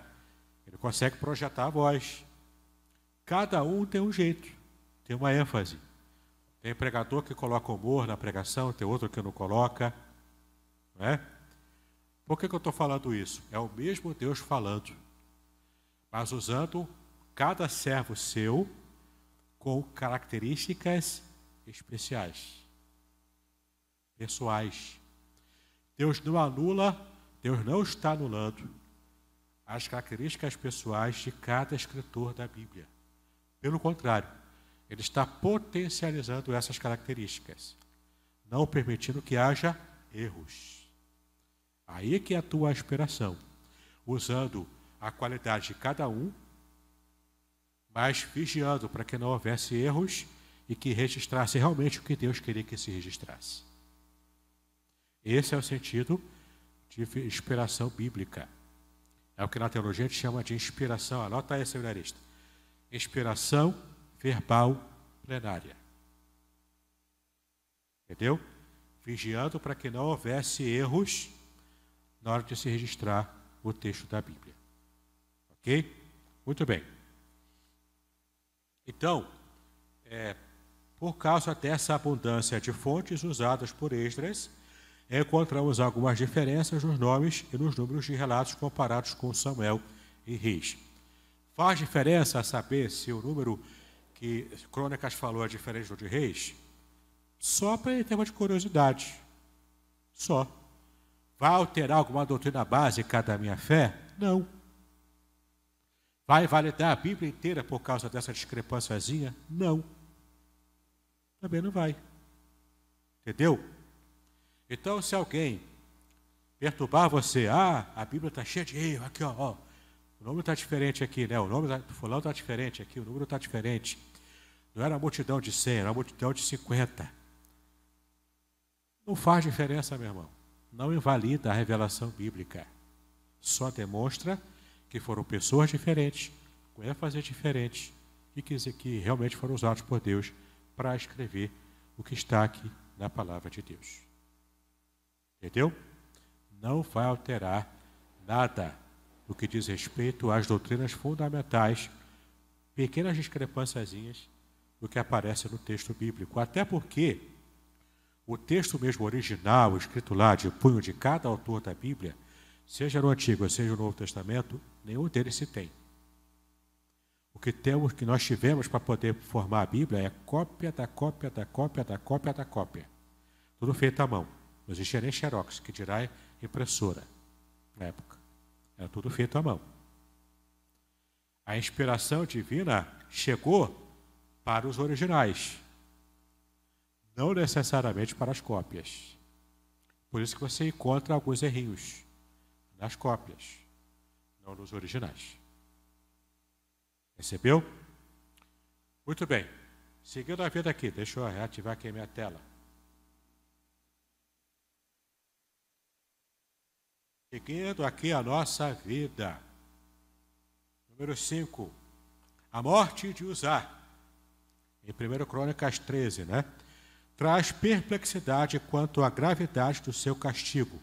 Ele consegue projetar a voz. Cada um tem um jeito, tem uma ênfase. Tem pregador que coloca humor na pregação, tem outro que não coloca. Não é? Por que, que eu estou falando isso? É o mesmo Deus falando mas usando cada servo seu com características especiais, pessoais. Deus não anula, Deus não está anulando as características pessoais de cada escritor da Bíblia. Pelo contrário, ele está potencializando essas características, não permitindo que haja erros. Aí é que atua a inspiração, usando a qualidade de cada um, mas vigiando para que não houvesse erros e que registrasse realmente o que Deus queria que se registrasse. Esse é o sentido de inspiração bíblica. É o que na teologia a gente chama de inspiração. Anota aí, seminarista. Inspiração verbal plenária. Entendeu? Vigiando para que não houvesse erros na hora de se registrar o texto da Bíblia. Ok? Muito bem. Então, é, por causa dessa abundância de fontes usadas por Esdras, encontramos algumas diferenças nos nomes e nos números de relatos comparados com Samuel e Reis. Faz diferença saber se o número que Crônicas falou é diferente do de Reis? Só para tema de curiosidade. Só. Vai alterar alguma doutrina básica da minha fé? Não. Vai validar a Bíblia inteira por causa dessa discrepânciazinha? Não. Também não vai. Entendeu? Então, se alguém perturbar você, ah, a Bíblia está cheia de erro, aqui, ó, ó, o número está diferente aqui, né? O nome do fulano está diferente aqui, o número está diferente. Não era uma multidão de 100, era uma multidão de 50. Não faz diferença, meu irmão. Não invalida a revelação bíblica. Só demonstra que foram pessoas diferentes, com ênfase diferente, e que, que realmente foram usados por Deus para escrever o que está aqui na palavra de Deus. Entendeu? Não vai alterar nada no que diz respeito às doutrinas fundamentais, pequenas discrepâncias do que aparece no texto bíblico. Até porque o texto mesmo original, escrito lá de punho de cada autor da Bíblia, seja no Antigo, seja no Novo Testamento, nenhum deles se tem. O que temos, que nós tivemos para poder formar a Bíblia é cópia da cópia da cópia da cópia da cópia. Tudo feito à mão. Não existia nem xerox, que dirá impressora na época. Era tudo feito à mão. A inspiração divina chegou para os originais, não necessariamente para as cópias. Por isso que você encontra alguns errinhos nas cópias, não nos originais. Recebeu? Muito bem. Seguindo a vida aqui, deixa eu reativar aqui a minha tela. Seguindo aqui a nossa vida. Número 5. A morte de Uzá. Em 1 Crônicas 13, né? Traz perplexidade quanto à gravidade do seu castigo.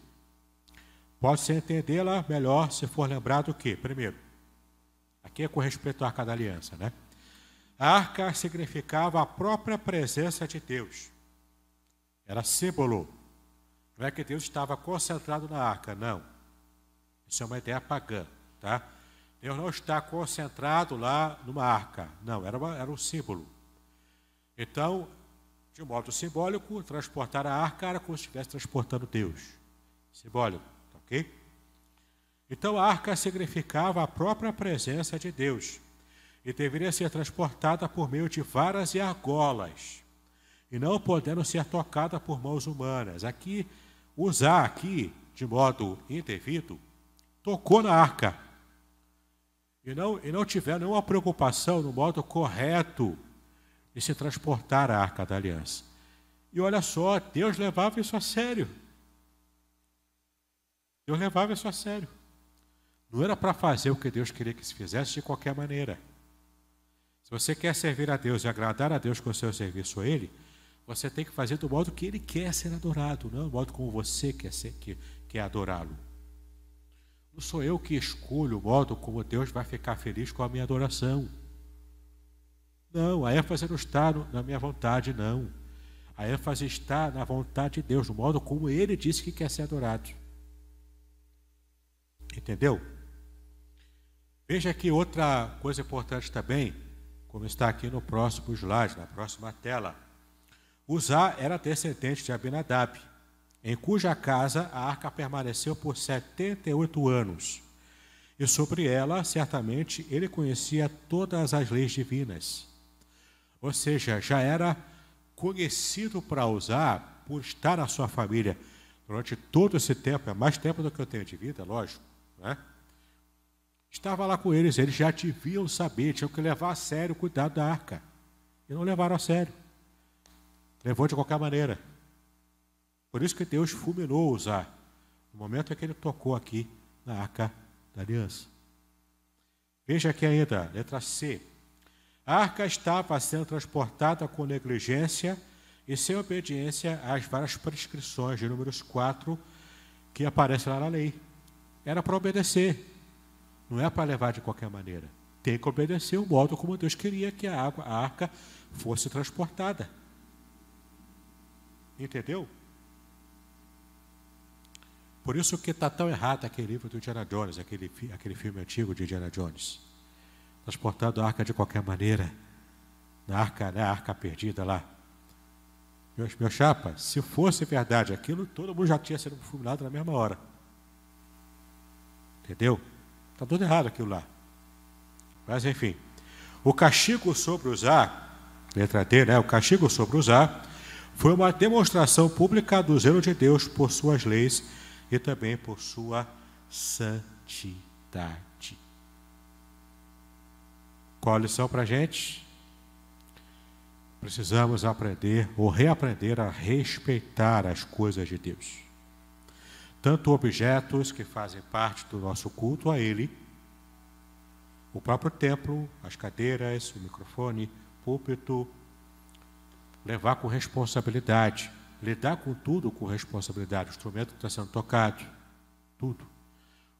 Pode-se entendê-la melhor se for lembrado que, primeiro, aqui é com respeito à Arca da Aliança, né? A arca significava a própria presença de Deus. Era símbolo. Não é que Deus estava concentrado na arca, não. Isso é uma ideia pagã, tá? Deus não está concentrado lá numa arca. Não, era, uma, era um símbolo. Então, de modo simbólico, transportar a arca era como se estivesse transportando Deus. Simbólico, ok? Então, a arca significava a própria presença de Deus e deveria ser transportada por meio de varas e argolas e não podendo ser tocada por mãos humanas. Aqui, usar aqui de modo indevido tocou na arca e não, e não tiver nenhuma preocupação no modo correto de se transportar a arca da aliança. E olha só, Deus levava isso a sério. Deus levava isso a sério. Não era para fazer o que Deus queria que se fizesse de qualquer maneira. Se você quer servir a Deus e agradar a Deus com o seu serviço a Ele, você tem que fazer do modo que Ele quer ser adorado, não do modo como você quer, ser, quer, quer adorá-lo. Não sou eu que escolho o modo como Deus vai ficar feliz com a minha adoração. Não, a ênfase não está na minha vontade, não. A ênfase está na vontade de Deus, no modo como Ele disse que quer ser adorado. Entendeu? Veja aqui outra coisa importante também, como está aqui no próximo slide, na próxima tela. Uzá era descendente de Abinadab em cuja casa a arca permaneceu por 78 anos. E sobre ela, certamente, ele conhecia todas as leis divinas. Ou seja, já era conhecido para usar por estar na sua família durante todo esse tempo, é mais tempo do que eu tenho de vida, lógico, né? Estava lá com eles, eles já deviam saber, tinham que levar a sério o cuidado da arca. E não levaram a sério. Levou de qualquer maneira. Por isso que Deus fulminou Uzá, no momento em que ele tocou aqui na arca da aliança. Veja aqui ainda, letra C. A arca estava sendo transportada com negligência e sem obediência às várias prescrições de números 4 que aparecem lá na lei. Era para obedecer, não é para levar de qualquer maneira. Tem que obedecer o modo como Deus queria que a, água, a arca fosse transportada. Entendeu? Por isso que está tão errado aquele livro do Indiana Jones, aquele, aquele filme antigo de Indiana Jones. Transportando a arca de qualquer maneira. Na arca, né, a arca perdida lá. Meu, meu chapa, se fosse verdade aquilo, todo mundo já tinha sido fulminado na mesma hora. Entendeu? Está tudo errado aquilo lá. Mas enfim. O castigo sobre usar, letra D, né? O castigo sobre usar Foi uma demonstração pública do zelo de Deus por suas leis e também por sua santidade. Qual a lição para a gente? Precisamos aprender ou reaprender a respeitar as coisas de Deus. Tanto objetos que fazem parte do nosso culto a Ele, o próprio templo, as cadeiras, o microfone, púlpito, levar com responsabilidade, lidar com tudo com responsabilidade, o instrumento que está sendo tocado, tudo.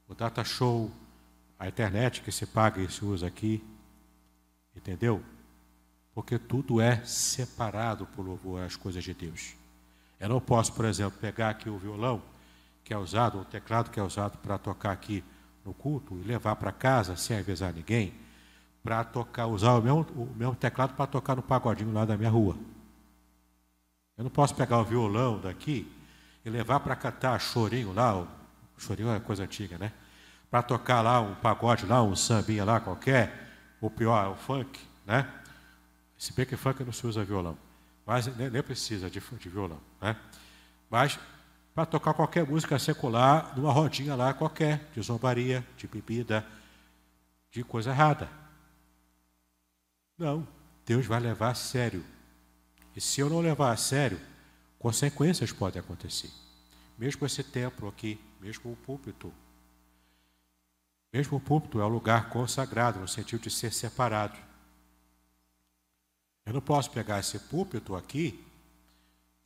O data show, a internet que se paga e se usa aqui, entendeu? Porque tudo é separado por louvor às coisas de Deus. Eu não posso, por exemplo, pegar aqui o violão que é usado, o teclado que é usado para tocar aqui no culto e levar para casa sem avisar ninguém, para tocar, usar o mesmo, o mesmo teclado para tocar no pagodinho lá da minha rua. Eu não posso pegar o violão daqui e levar para cantar chorinho lá, o chorinho é coisa antiga, né? Para tocar lá um pagode lá, um sambinha lá qualquer, ou pior, o funk, né? Se bem que funk não se usa violão, mas nem, nem precisa de, de violão, né? Mas para tocar qualquer música secular numa rodinha lá qualquer, de zombaria, de bebida, de coisa errada. Não, Deus vai levar a sério e se eu não levar a sério, consequências podem acontecer. Mesmo esse templo aqui, mesmo o púlpito. Mesmo o púlpito é um lugar consagrado, no sentido de ser separado. Eu não posso pegar esse púlpito aqui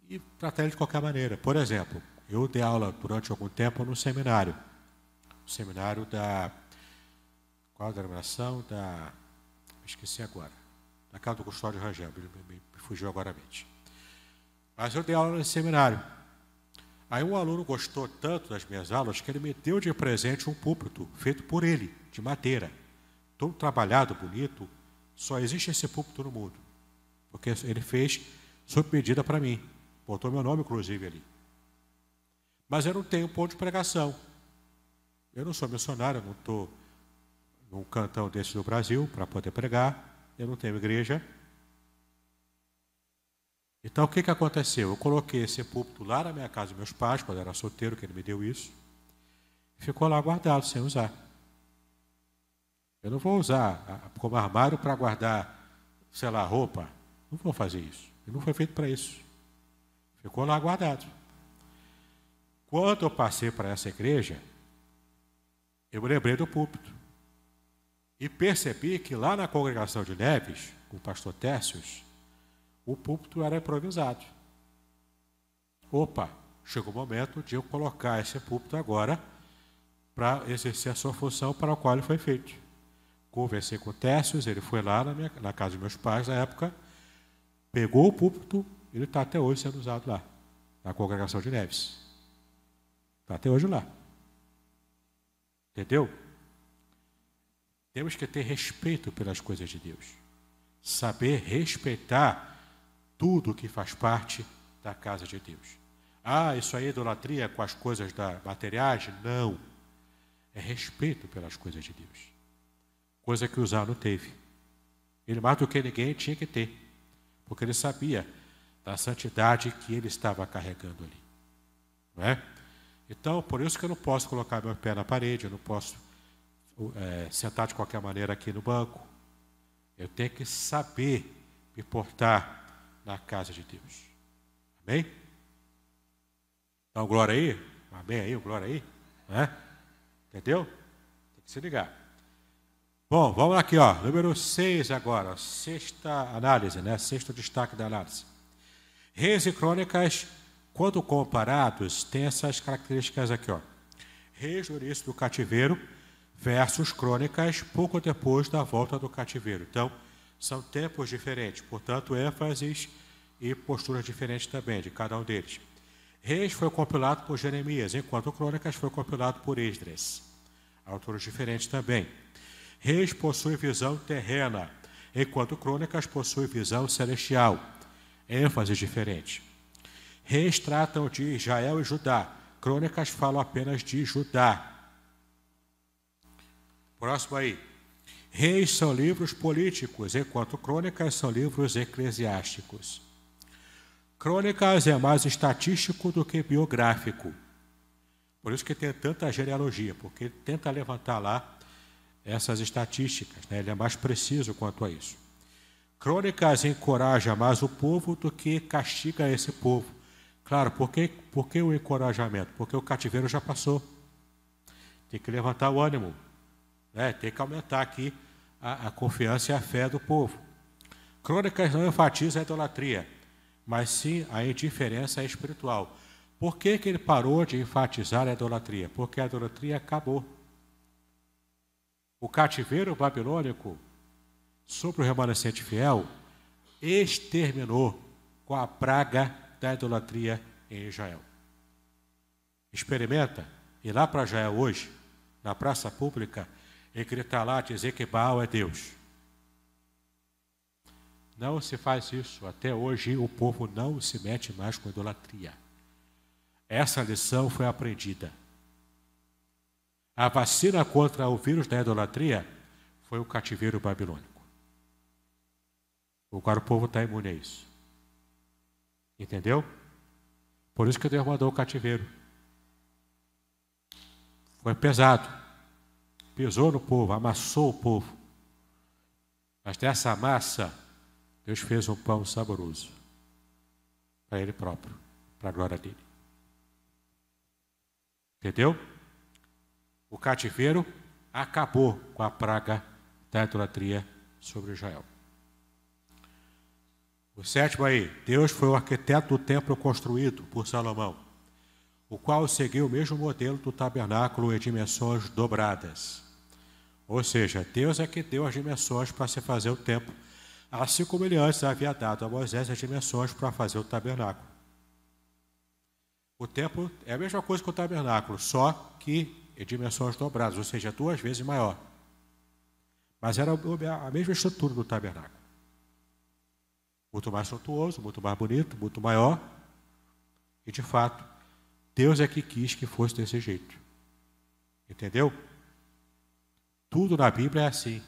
e tratar ele de qualquer maneira. Por exemplo, eu dei aula durante algum tempo no seminário. Seminário da. Qual a denominação? Da. Esqueci agora. Da casa do Custódio Rangel, me, me, fugiu agora a mente. Mas eu dei aula nesse seminário. Aí um aluno gostou tanto das minhas aulas que ele me deu de presente um púlpito feito por ele, de madeira. Todo trabalhado, bonito. Só existe esse púlpito no mundo. Porque ele fez sob medida para mim. Botou meu nome, inclusive, ali. Mas eu não tenho ponto de pregação. Eu não sou missionário, eu não estou num cantão desse do Brasil para poder pregar. Eu não tenho igreja. Então o que, que aconteceu? Eu coloquei esse púlpito lá na minha casa dos meus pais, quando eu era solteiro, que ele me deu isso. Ficou lá guardado, sem usar. Eu não vou usar como armário para guardar, sei lá, roupa. Não vou fazer isso. Ele não foi feito para isso. Ficou lá guardado. Quando eu passei para essa igreja, eu me lembrei do púlpito. E percebi que lá na congregação de Neves, com o pastor Tércios, o púlpito era improvisado. Opa, chegou o momento de eu colocar esse púlpito agora para exercer a sua função para a qual ele foi feito. Conversei com o Tércios, ele foi lá na, minha, na casa dos meus pais na época, pegou o púlpito, ele está até hoje sendo usado lá, na congregação de Neves. Está até hoje lá. Entendeu? Temos que ter respeito pelas coisas de Deus. Saber respeitar tudo que faz parte da casa de Deus. Ah, isso aí é idolatria com as coisas da materiais? Não. É respeito pelas coisas de Deus. Coisa que Uzá não teve. Ele, mais do que ninguém, tinha que ter. Porque ele sabia da santidade que ele estava carregando ali. Não é? Então, por isso que eu não posso colocar meu pé na parede, eu não posso é, sentar de qualquer maneira aqui no banco. Eu tenho que saber me portar na casa de Deus. Amém? Então, glória aí. Amém aí, glória aí. Né? Entendeu? Tem que se ligar. Bom, vamos aqui, ó. Número 6 agora. Sexta análise, né? Sexto destaque da análise. Reis e crônicas, quando comparados, têm essas características aqui, ó. Reis no início do cativeiro versus crônicas pouco depois da volta do cativeiro. Então, são tempos diferentes, portanto, ênfases e posturas diferentes também de cada um deles. Reis foi compilado por Jeremias, enquanto Crônicas foi compilado por Esdras. Autores diferentes também. Reis possui visão terrena, enquanto Crônicas possui visão celestial. ênfases diferentes. Reis tratam de Israel e Judá. Crônicas falam apenas de Judá. Próximo aí. Reis são livros políticos, enquanto crônicas são livros eclesiásticos. Crônicas é mais estatístico do que biográfico. Por isso que tem tanta genealogia, porque ele tenta levantar lá essas estatísticas, né? ele é mais preciso quanto a isso. Crônicas encoraja mais o povo do que castiga esse povo. Claro, por que, por que o encorajamento? Porque o cativeiro já passou. Tem que levantar o ânimo, né? tem que aumentar aqui a, a confiança e a fé do povo. Crônicas não enfatiza a idolatria mas sim a indiferença espiritual. Por que, que ele parou de enfatizar a idolatria? Porque a idolatria acabou. O cativeiro babilônico sobre o remanescente fiel exterminou com a praga da idolatria em Israel. Experimenta ir lá para Israel hoje, na praça pública, e gritar lá, dizer que Baal é Deus. Não se faz isso. Até hoje o povo não se mete mais com idolatria. Essa lição foi aprendida. A vacina contra o vírus da idolatria foi o cativeiro babilônico. Agora o povo está imune a isso. Entendeu? Por isso que Deus mandou o cativeiro. Foi pesado. Pesou no povo, amassou o povo. Mas dessa massa Deus fez um pão saboroso para Ele próprio, para a glória dele. Entendeu? O cativeiro acabou com a praga da idolatria sobre Israel. O sétimo aí, Deus foi o arquiteto do templo construído por Salomão, o qual seguiu o mesmo modelo do tabernáculo em dimensões dobradas. Ou seja, Deus é que deu as dimensões para se fazer o templo assim como ele antes havia dado a Moisés as dimensões para fazer o tabernáculo. O templo é a mesma coisa que o tabernáculo, só que em dimensões dobradas, ou seja, duas vezes maior. Mas era a mesma estrutura do tabernáculo. Muito mais suntuoso, muito mais bonito, muito maior. E de fato, Deus é que quis que fosse desse jeito. Entendeu? Tudo na Bíblia é assim.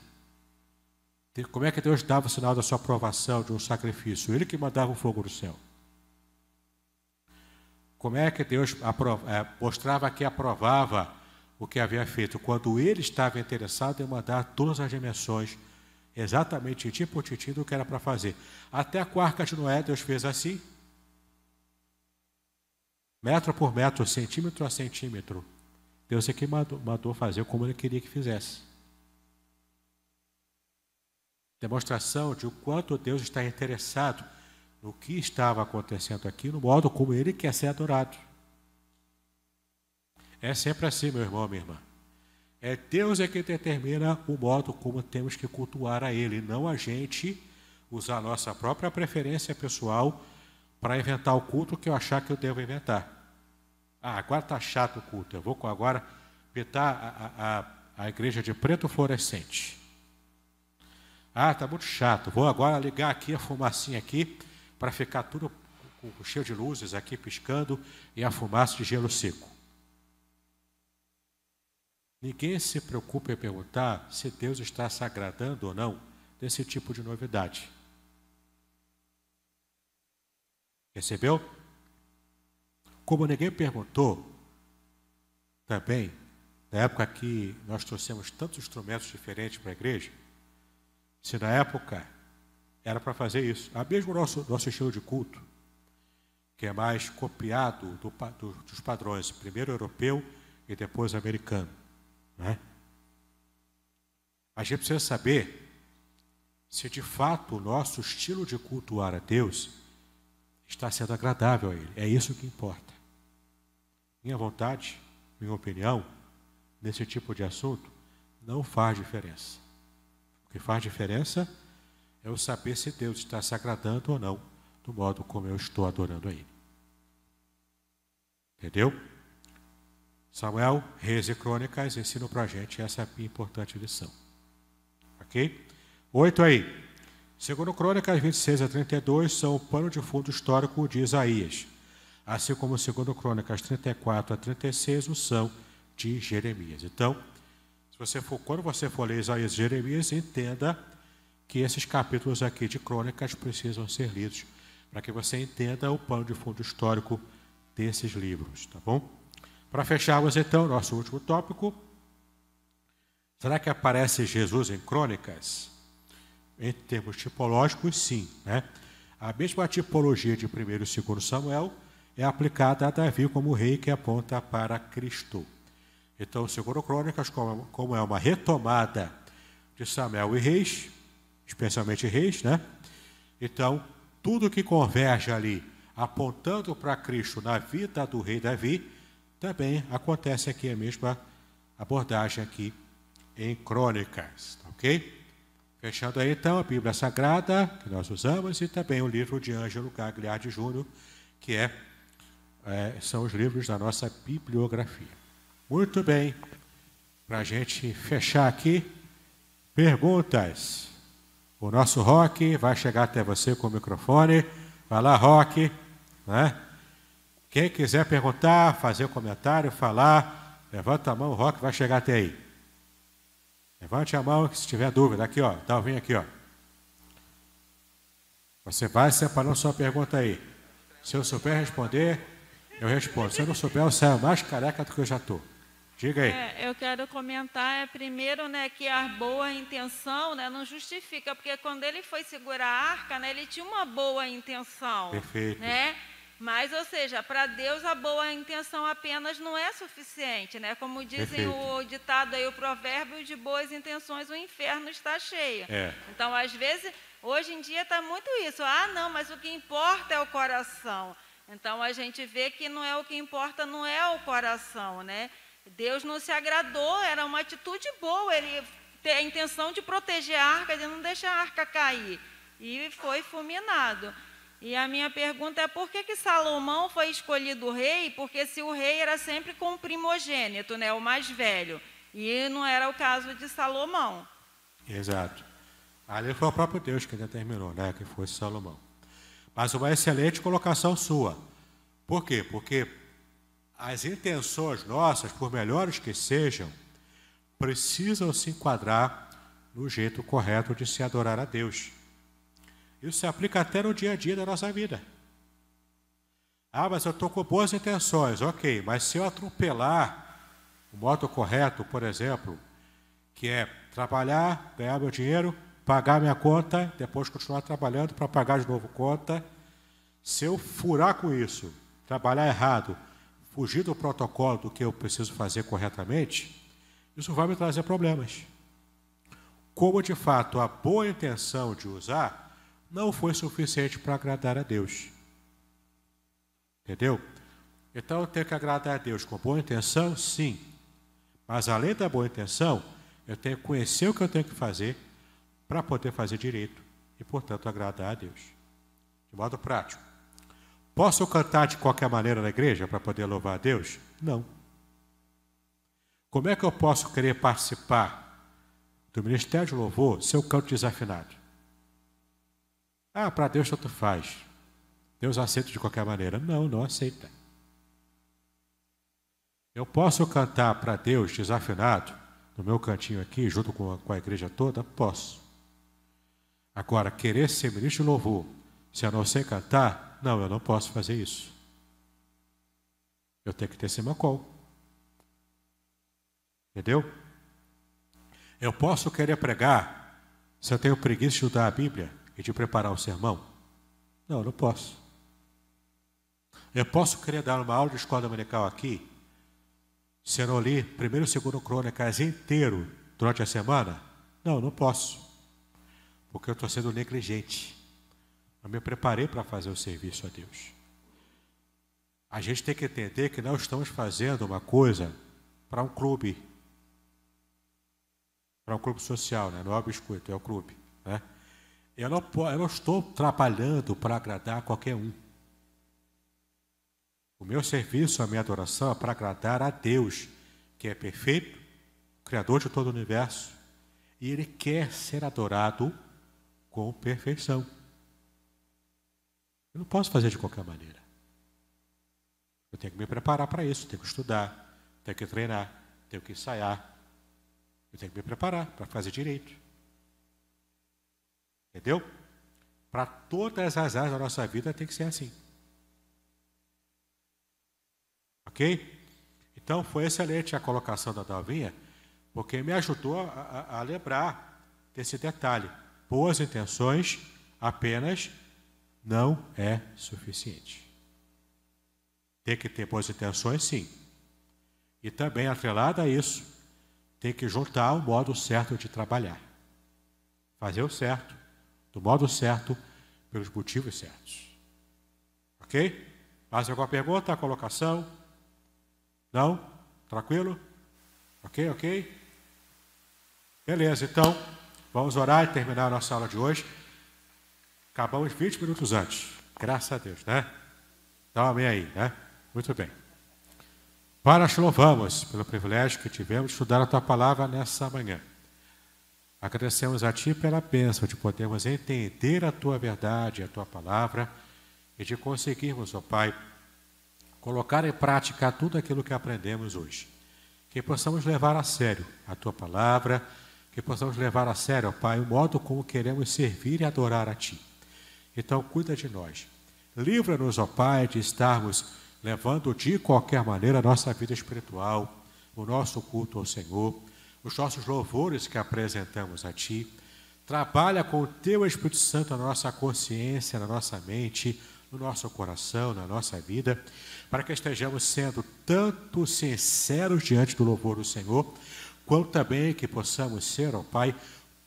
Como é que Deus dava o sinal da sua aprovação de um sacrifício? Ele que mandava o fogo do céu. Como é que Deus é, mostrava que aprovava o que havia feito? Quando ele estava interessado em mandar todas as dimensões, exatamente tipo titim do que era para fazer. Até a quarca de Noé, Deus fez assim. Metro por metro, centímetro a centímetro. Deus é que mandou, mandou fazer como ele queria que fizesse demonstração de o quanto Deus está interessado no que estava acontecendo aqui, no modo como Ele quer ser adorado. É sempre assim, meu irmão, minha irmã. É Deus é que determina o modo como temos que cultuar a Ele, não a gente usar a nossa própria preferência pessoal para inventar o culto que eu achar que eu devo inventar. Ah, agora está chato o culto, eu vou agora pintar a, a, a igreja de preto fluorescente. Ah, tá muito chato. Vou agora ligar aqui a fumacinha aqui para ficar tudo cheio de luzes aqui piscando e a fumaça de gelo seco. Ninguém se preocupa em perguntar se Deus está se agradando ou não desse tipo de novidade. Percebeu? Como ninguém perguntou, também, na época que nós trouxemos tantos instrumentos diferentes para a igreja, se na época era para fazer isso, a mesmo nosso, nosso estilo de culto, que é mais copiado do, do, dos padrões, primeiro europeu e depois americano. Né? A gente precisa saber se de fato o nosso estilo de cultuar a Deus está sendo agradável a Ele. É isso que importa. Minha vontade, minha opinião, nesse tipo de assunto, não faz diferença. O que faz diferença é eu saber se Deus está se agradando ou não do modo como eu estou adorando a Ele. Entendeu? Samuel, Reis e Crônicas ensinam para a gente essa importante lição. Ok? Oito aí. Segundo Crônicas 26 a 32 são o pano de fundo histórico de Isaías, assim como segundo Crônicas 34 a 36 o são de Jeremias. Então, você for, quando você for ler Isaías e Jeremias, entenda que esses capítulos aqui de crônicas precisam ser lidos para que você entenda o pano de fundo histórico desses livros, tá bom? Para fecharmos então nosso último tópico, será que aparece Jesus em crônicas? Em termos tipológicos, sim, né? A mesma tipologia de 1 e 2 Samuel é aplicada a Davi como rei que aponta para Cristo. Então, segundo Crônicas, como é uma retomada de Samuel e reis, especialmente reis, né? Então, tudo que converge ali, apontando para Cristo na vida do rei Davi, também acontece aqui a mesma abordagem aqui em Crônicas, tá ok? Fechando aí então a Bíblia Sagrada, que nós usamos, e também o livro de Ângelo Gagliardi Júnior, que é, é, são os livros da nossa bibliografia. Muito bem, para a gente fechar aqui, perguntas. O nosso Rock vai chegar até você com o microfone. Vai lá, Rock. Né? Quem quiser perguntar, fazer um comentário, falar, levanta a mão, o Rock vai chegar até aí. Levante a mão se tiver dúvida. Aqui, ó. Tá, vem aqui, ó. Você vai separando sua pergunta aí. Se eu souber responder, eu respondo. Se eu não souber, eu saio mais careca do que eu já estou. Diga aí. É, eu quero comentar, é, primeiro, né, que a boa intenção né, não justifica, porque quando ele foi segurar a arca, né, ele tinha uma boa intenção. Perfeito. Né? Mas, ou seja, para Deus a boa intenção apenas não é suficiente, né? Como dizem Perfeito. o ditado aí, o provérbio de boas intenções, o inferno está cheio. É. Então, às vezes, hoje em dia está muito isso. Ah, não, mas o que importa é o coração. Então, a gente vê que não é o que importa, não é o coração, né? Deus não se agradou, era uma atitude boa, ele ter a intenção de proteger a arca, de não deixar a arca cair. E foi fulminado. E a minha pergunta é por que, que Salomão foi escolhido rei? Porque se o rei era sempre com o primogênito, né, o mais velho. E não era o caso de Salomão. Exato. Ali foi o próprio Deus que determinou, né, que fosse Salomão. Mas uma excelente colocação sua. Por quê? Porque as intenções nossas, por melhores que sejam, precisam se enquadrar no jeito correto de se adorar a Deus. Isso se aplica até no dia a dia da nossa vida. Ah, mas eu estou com boas intenções, ok, mas se eu atropelar o modo correto, por exemplo, que é trabalhar, ganhar meu dinheiro, pagar minha conta, depois continuar trabalhando para pagar de novo conta, se eu furar com isso, trabalhar errado, fugir do protocolo do que eu preciso fazer corretamente, isso vai me trazer problemas. Como de fato a boa intenção de usar não foi suficiente para agradar a Deus. Entendeu? Então eu tenho que agradar a Deus com boa intenção, sim. Mas além da boa intenção, eu tenho que conhecer o que eu tenho que fazer para poder fazer direito e, portanto, agradar a Deus. De modo prático. Posso cantar de qualquer maneira na igreja para poder louvar a Deus? Não. Como é que eu posso querer participar do ministério de louvor se eu canto desafinado? Ah, para Deus tanto faz. Deus aceita de qualquer maneira. Não, não aceita. Eu posso cantar para Deus desafinado, no meu cantinho aqui, junto com a, com a igreja toda? Posso. Agora, querer ser ministro de louvor, se eu não sei cantar, não, eu não posso fazer isso. Eu tenho que ter semacol. Entendeu? Eu posso querer pregar se eu tenho preguiça de estudar a Bíblia de preparar um sermão? Não, não posso. Eu posso querer dar uma aula de escola dominical aqui, se eu não li primeiro e segundo crônicas inteiro durante a semana? Não, não posso. Porque eu estou sendo negligente. Eu me preparei para fazer o serviço a Deus. A gente tem que entender que não estamos fazendo uma coisa para um clube. Para um clube social, né? não é o biscoito, é o clube. Né? Eu não, eu não estou trabalhando para agradar qualquer um. O meu serviço, a minha adoração é para agradar a Deus, que é perfeito, Criador de todo o universo, e Ele quer ser adorado com perfeição. Eu não posso fazer de qualquer maneira. Eu tenho que me preparar para isso, tenho que estudar, tenho que treinar, tenho que ensaiar. Eu tenho que me preparar para fazer direito. Entendeu? Para todas as áreas da nossa vida tem que ser assim. Ok? Então foi excelente a colocação da Dalvinha, porque me ajudou a, a, a lembrar desse detalhe. Boas intenções apenas não é suficiente. Tem que ter boas intenções, sim. E também, atrelada a isso, tem que juntar o modo certo de trabalhar. Fazer o certo, do modo certo, pelos motivos certos. Ok? Mais alguma pergunta, colocação? Não? Tranquilo? Ok, ok? Beleza, então, vamos orar e terminar a nossa aula de hoje. Acabamos 20 minutos antes. Graças a Deus, né? Então, amém aí, né? Muito bem. Pai, nós te louvamos pelo privilégio que tivemos de estudar a tua palavra nessa manhã. Agradecemos a ti pela bênção de podermos entender a tua verdade, a tua palavra e de conseguirmos, ó Pai, colocar em prática tudo aquilo que aprendemos hoje. Que possamos levar a sério a tua palavra, que possamos levar a sério, ó Pai, o modo como queremos servir e adorar a ti. Então, cuida de nós. Livra-nos, ó Pai, de estarmos levando de qualquer maneira a nossa vida espiritual, o nosso culto ao Senhor, os nossos louvores que apresentamos a Ti. Trabalha com o Teu Espírito Santo na nossa consciência, na nossa mente, no nosso coração, na nossa vida, para que estejamos sendo tanto sinceros diante do louvor do Senhor, quanto também que possamos ser, ó Pai,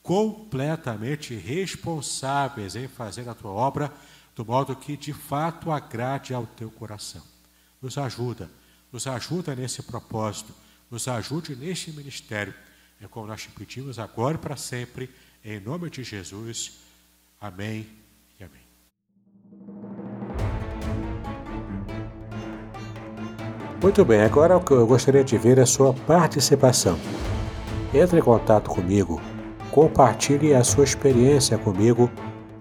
completamente responsáveis em fazer a Tua obra do modo que de fato agrade ao Teu coração. Nos ajuda, nos ajuda nesse propósito, nos ajude neste ministério. É como nós te pedimos agora e para sempre, em nome de Jesus. Amém e amém. Muito bem, agora o que eu gostaria de ver é a sua participação. Entre em contato comigo, compartilhe a sua experiência comigo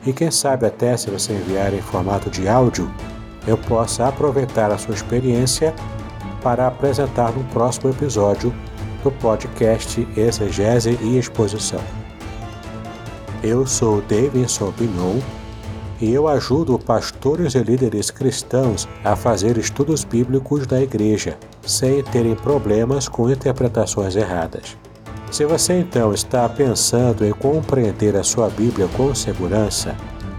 e quem sabe até se você enviar em formato de áudio, eu possa aproveitar a sua experiência para apresentar no próximo episódio do podcast Exegese e Exposição. Eu sou Davidson Bignon e eu ajudo pastores e líderes cristãos a fazer estudos bíblicos da igreja, sem terem problemas com interpretações erradas. Se você então está pensando em compreender a sua Bíblia com segurança,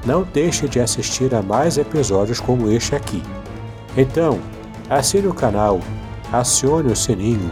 não deixe de assistir a mais episódios como este aqui. Então, assine o canal, acione o sininho,